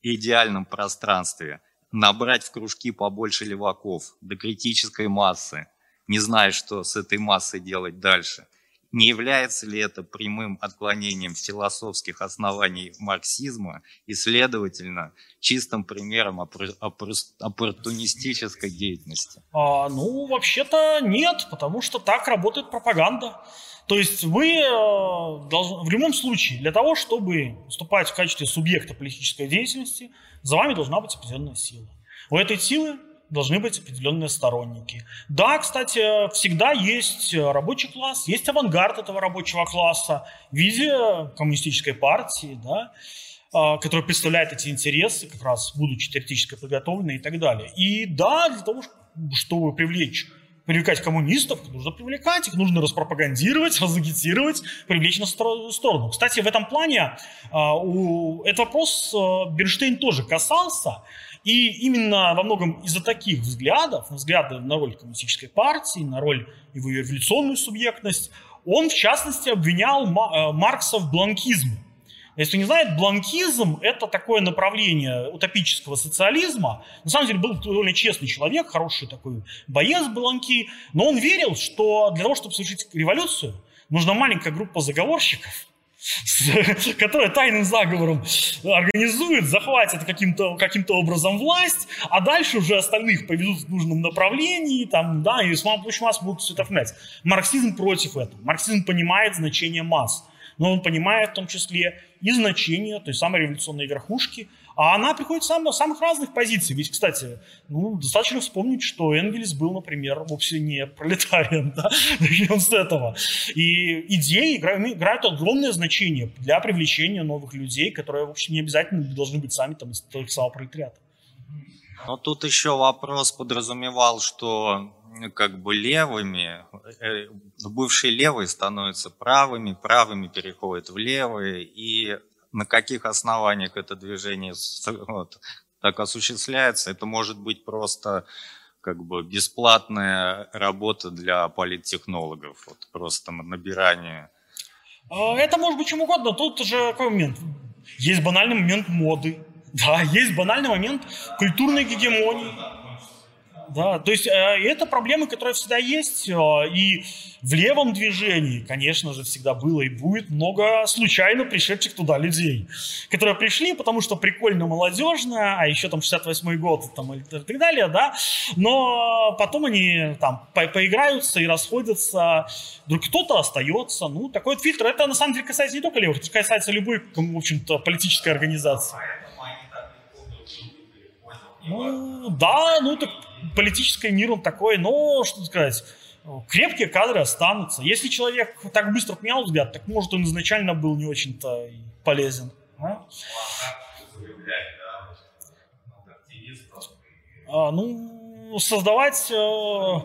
S10: идеальном пространстве, набрать в кружки побольше леваков до критической массы, не зная, что с этой массой делать дальше – не является ли это прямым отклонением философских оснований марксизма и, следовательно, чистым примером оппортунистической деятельности?
S1: А, ну, вообще-то нет, потому что так работает пропаганда. То есть вы э, должны, в любом случае, для того, чтобы выступать в качестве субъекта политической деятельности, за вами должна быть определенная сила. У этой силы должны быть определенные сторонники. Да, кстати, всегда есть рабочий класс, есть авангард этого рабочего класса в виде коммунистической партии, да, а, который представляет эти интересы, как раз будучи теоретически подготовленной и так далее. И да, для того, чтобы привлечь привлекать коммунистов, нужно привлекать их, нужно распропагандировать, разагитировать, привлечь на сторону. Кстати, в этом плане а, у, этот вопрос а, Бернштейн тоже касался, и именно во многом из-за таких взглядов, взгляды на роль коммунистической партии, на роль его эволюционную субъектность, он, в частности, обвинял э, Маркса в бланкизме. Если не знает, бланкизм – это такое направление утопического социализма. На самом деле был довольно честный человек, хороший такой боец бланки, но он верил, что для того, чтобы совершить революцию, нужна маленькая группа заговорщиков – которая тайным заговором организует, захватит каким-то каким образом власть, а дальше уже остальных поведут в нужном направлении, там, да, и с очень масс будут все это вмять. Марксизм против этого. Марксизм понимает значение масс, но он понимает в том числе и значение той самой революционной верхушки – а она приходит сам, на самых разных позиций. Ведь, кстати, ну, достаточно вспомнить, что Энгельс был, например, вовсе не пролетарием. Да? Начнем с этого. И идеи играют, играют огромное значение для привлечения новых людей, которые вообще не обязательно должны быть сами там, из того самого пролетариата.
S10: Но тут еще вопрос подразумевал, что как бы левыми, э, бывшие левые становятся правыми, правыми переходят в левые, и на каких основаниях это движение вот, так осуществляется. Это может быть просто как бы бесплатная работа для политтехнологов, вот просто набирание.
S1: А, это может быть чем угодно. Тут же какой момент? Есть банальный момент моды. Да, есть банальный момент культурной гегемонии. Да. То есть э, это проблемы, которые всегда есть. Э, и в левом движении, конечно же, всегда было и будет много случайно пришедших туда людей, которые пришли, потому что прикольно, молодежно, а еще там 68-й год там, и так далее, да. Но потом они там по поиграются и расходятся. Вдруг кто-то остается. Ну, такой вот фильтр. Это на самом деле касается не только левых, это касается любой, в общем-то, политической организации. Ну, да, ну так политический мир он такой, но, что сказать, крепкие кадры останутся. Если человек так быстро поменял взгляд, так может он изначально был не очень-то полезен. А? А, ну, создавать, э,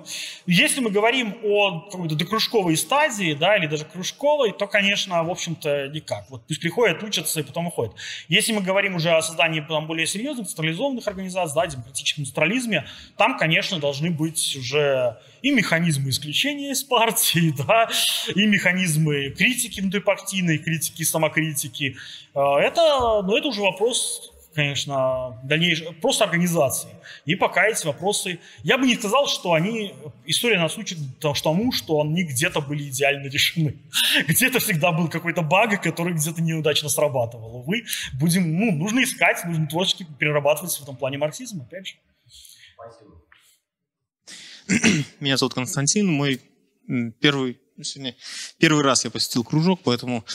S1: если мы говорим о какой-то докружковой стадии, да, или даже кружковой, то, конечно, в общем-то, никак. Вот пусть приходят, учатся и потом уходят. Если мы говорим уже о создании там, более серьезных, централизованных организаций, да, демократическом централизме, там, конечно, должны быть уже и механизмы исключения из партии, да, и механизмы критики внутрипартийной, критики самокритики. Э, это, ну, это уже вопрос конечно, дальнейшей, просто организации. И пока эти вопросы... Я бы не сказал, что они... История нас учит тому, что они где-то были идеально решены. Где-то всегда был какой-то баг, который где-то неудачно срабатывал. Увы, будем... Ну, нужно искать, нужно творчески перерабатывать в этом плане марксизм, опять же. Спасибо.
S11: Меня зовут Константин. Мой первый, сегодня, первый раз я посетил кружок, поэтому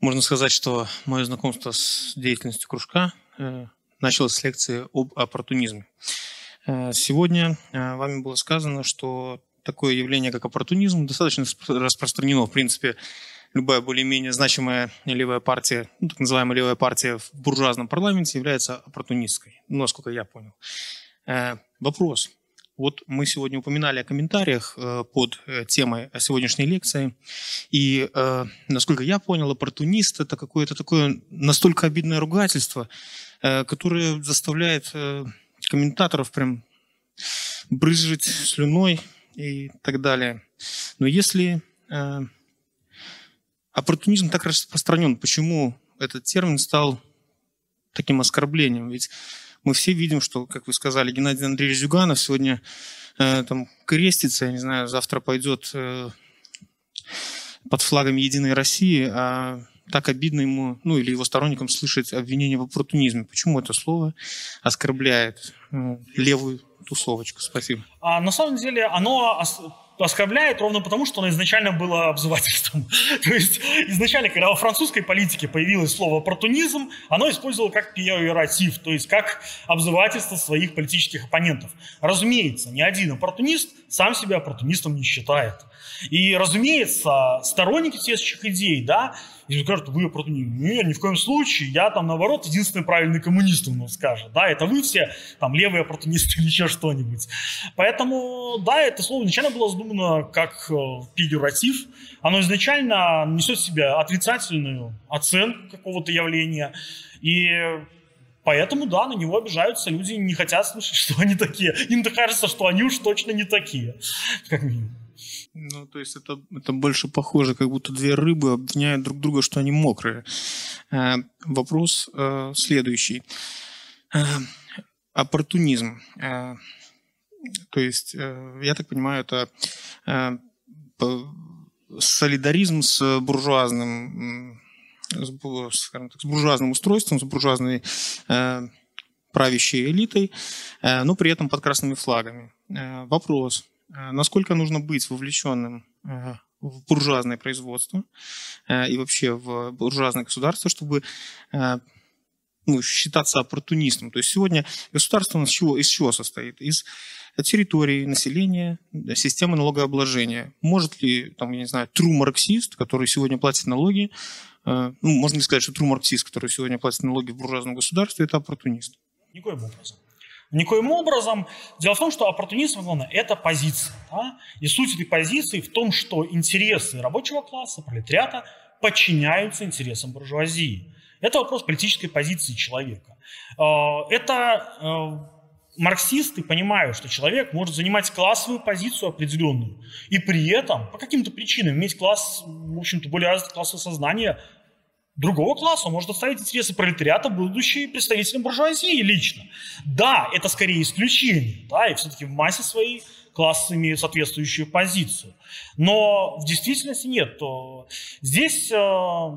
S11: можно сказать, что мое знакомство с деятельностью кружка Э, началась с лекции об оппортунизме. Э, сегодня э, вами было сказано, что такое явление, как оппортунизм, достаточно распространено. В принципе, любая более-менее значимая левая партия, ну, так называемая левая партия в буржуазном парламенте является оппортунистской, насколько я понял. Вопрос. Вот мы сегодня упоминали о комментариях под темой о сегодняшней лекции. И, насколько я понял, оппортунист – это какое-то такое настолько обидное ругательство, Э, которая заставляет э, комментаторов прям брызжить слюной и так далее. Но если э, оппортунизм так распространен, почему этот термин стал таким оскорблением? Ведь мы все видим, что, как вы сказали, Геннадий Андреевич Зюганов сегодня э, там крестится, я не знаю, завтра пойдет э, под флагом Единой России, а так обидно ему, ну или его сторонникам слышать обвинение в оппортунизме. Почему это слово оскорбляет э, левую тусовочку? Спасибо.
S1: А на самом деле оно оскорбляет ровно потому, что оно изначально было обзывательством. То есть изначально, когда во французской политике появилось слово «оппортунизм», оно использовало как пиоратив, то есть как обзывательство своих политических оппонентов. Разумеется, ни один оппортунист сам себя оппортунистом не считает. И, разумеется, сторонники тех идей, да, и скажут, вы оппортунисты. Нет, ни в коем случае, я там, наоборот, единственный правильный коммунист, он скажет, да, это вы все там левые оппортунисты или еще что-нибудь. Поэтому, да, это слово изначально было задумано как э, педератив, оно изначально несет в себе отрицательную оценку какого-то явления, и Поэтому, да, на него обижаются, люди не хотят слышать, что они такие. Им-то кажется, что они уж точно не такие, как минимум.
S11: Ну, то есть это, это больше похоже, как будто две рыбы обвиняют друг друга, что они мокрые. Э, вопрос э, следующий. Э, оппортунизм. Э, то есть, э, я так понимаю, это э, солидаризм с буржуазным, с, скажем так, с буржуазным устройством, с буржуазной э, правящей элитой, э, но при этом под красными флагами. Э, вопрос насколько нужно быть вовлеченным э, в буржуазное производство э, и вообще в буржуазное государство, чтобы ну, считаться оппортунистом. То есть сегодня государство из чего, из чего состоит? Из территории, населения, системы налогообложения. Может ли, там, я не знаю, true марксист, который сегодня платит налоги, ну, можно ли сказать, что true марксист, который сегодня платит налоги в буржуазном государстве, это оппортунист?
S1: Никоим образом. Никоим образом. Дело в том, что оппортунизм, главное, это позиция. Да? И суть этой позиции в том, что интересы рабочего класса, пролетариата подчиняются интересам буржуазии. Это вопрос политической позиции человека. А, это э, марксисты понимают, что человек может занимать классовую позицию определенную, и при этом по каким-то причинам иметь класс, в общем-то, более развитое классовое сознание, другого класса, он может отставить интересы пролетариата, будучи представителем буржуазии лично. Да, это скорее исключение, да, и все-таки в массе своей класс имеет соответствующую позицию. Но в действительности нет. То здесь э,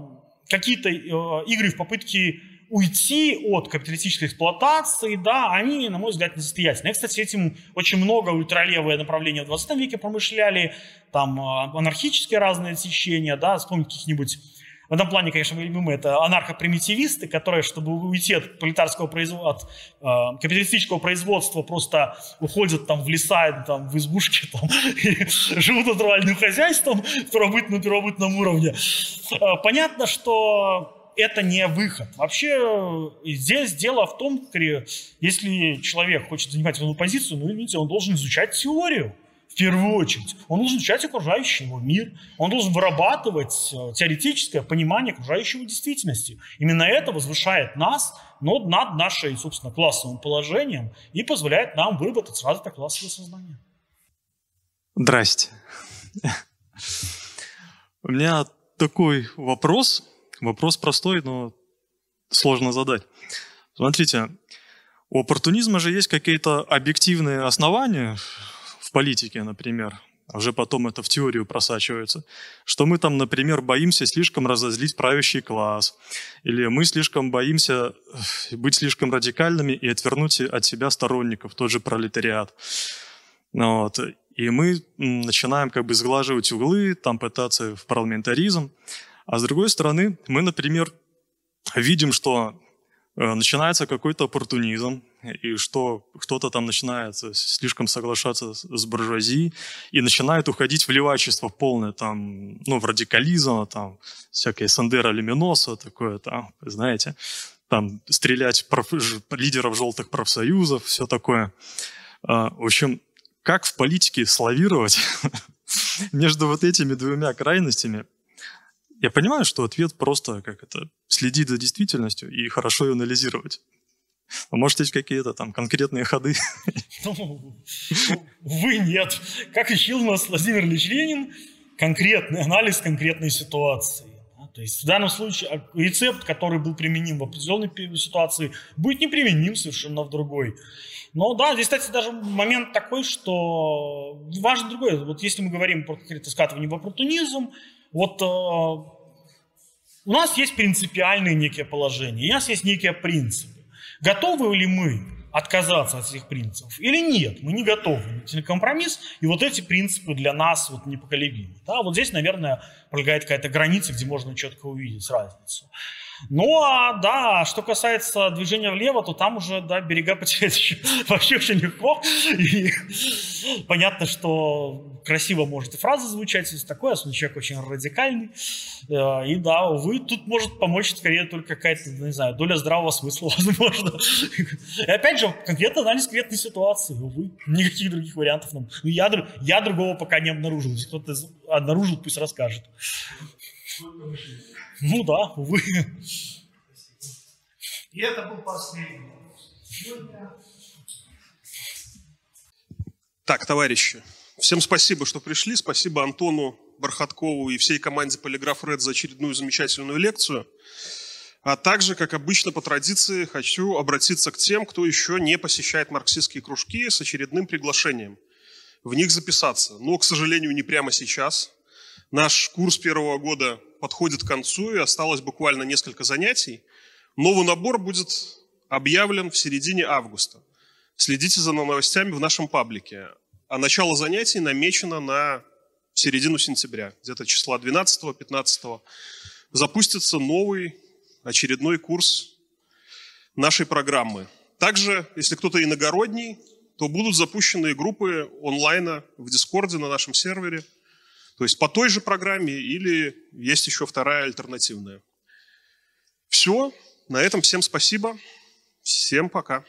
S1: какие-то э, игры в попытке уйти от капиталистической эксплуатации, да, они, на мой взгляд, несостоятельны. Кстати, этим очень много ультралевые направления в 20 веке промышляли, там э, анархические разные течения, да, вспомните каких-нибудь в этом плане, конечно, мы любим это анархопримитивисты, которые, чтобы уйти от пролетарского производства, от э, капиталистического производства, просто уходят там в леса, там, в избушки, там, и живут натуральным хозяйством в первобытном, первобытном уровне. Э, понятно, что это не выход. Вообще здесь дело в том, если человек хочет занимать одну позицию, ну, видите, он должен изучать теорию первую очередь. Он должен изучать окружающий его мир, он должен вырабатывать э, теоретическое понимание окружающего действительности. Именно это возвышает нас над нашей, собственно, классовым положением и позволяет нам выработать сразу это классовое сознание.
S12: Здрасте. У меня такой вопрос. Вопрос простой, но сложно задать. Смотрите, у оппортунизма же есть какие-то объективные основания, в политике, например, а уже потом это в теорию просачивается, что мы там, например, боимся слишком разозлить правящий класс, или мы слишком боимся э, быть слишком радикальными и отвернуть от себя сторонников, тот же пролетариат. Вот. И мы начинаем как бы сглаживать углы, там пытаться в парламентаризм. А с другой стороны, мы, например, видим, что Э, начинается какой-то оппортунизм, и что кто-то там начинает слишком соглашаться с буржуазией и начинает уходить в левачество полное, там, ну, в радикализм, там, всякие Сандера Леминоса, такое там, знаете, там, стрелять проф... лидеров желтых профсоюзов, все такое. А, в общем, как в политике славировать между вот этими двумя крайностями, я понимаю, что ответ просто как это следить за действительностью и хорошо ее анализировать. А может, есть какие-то там конкретные ходы?
S1: Ну, увы, нет. Как учил нас Владимир Ильич Ленин, конкретный анализ конкретной ситуации. То есть в данном случае а, рецепт, который был применим в определенной ситуации, будет неприменим совершенно в другой. Но да, здесь, кстати, даже момент такой, что важно другое. Вот если мы говорим про какое-то скатывание в оппортунизм, вот э, у нас есть принципиальные некие положения, у нас есть некие принципы. Готовы ли мы отказаться от этих принципов или нет? Мы не готовы на компромисс, и вот эти принципы для нас вот непоколебимы. Да, вот здесь, наверное, пролегает какая-то граница, где можно четко увидеть разницу. Ну, а да, что касается движения влево, то там уже, да, берега потерять еще, вообще очень легко. И понятно, что красиво может и фраза звучать, если такое, если человек очень радикальный. Э, и да, увы, тут может помочь скорее только какая-то, не знаю, доля здравого смысла, возможно. И опять же, конкретно анализ конкретной ситуации, увы, никаких других вариантов нам. Ну, я, я другого пока не обнаружил. Если кто-то обнаружил, пусть расскажет. Ну да, увы.
S8: И это был последний.
S13: Так, товарищи, всем спасибо, что пришли. Спасибо Антону Бархаткову и всей команде Полиграф Ред за очередную замечательную лекцию. А также, как обычно, по традиции, хочу обратиться к тем, кто еще не посещает марксистские кружки с очередным приглашением в них записаться. Но, к сожалению, не прямо сейчас. Наш курс первого года подходит к концу, и осталось буквально несколько занятий. Новый набор будет объявлен в середине августа. Следите за новостями в нашем паблике. А начало занятий намечено на середину сентября, где-то числа 12-15. Запустится новый очередной курс нашей программы. Также, если кто-то иногородний, то будут запущены группы онлайна в Дискорде на нашем сервере – то есть по той же программе или есть еще вторая альтернативная. Все. На этом всем спасибо. Всем пока.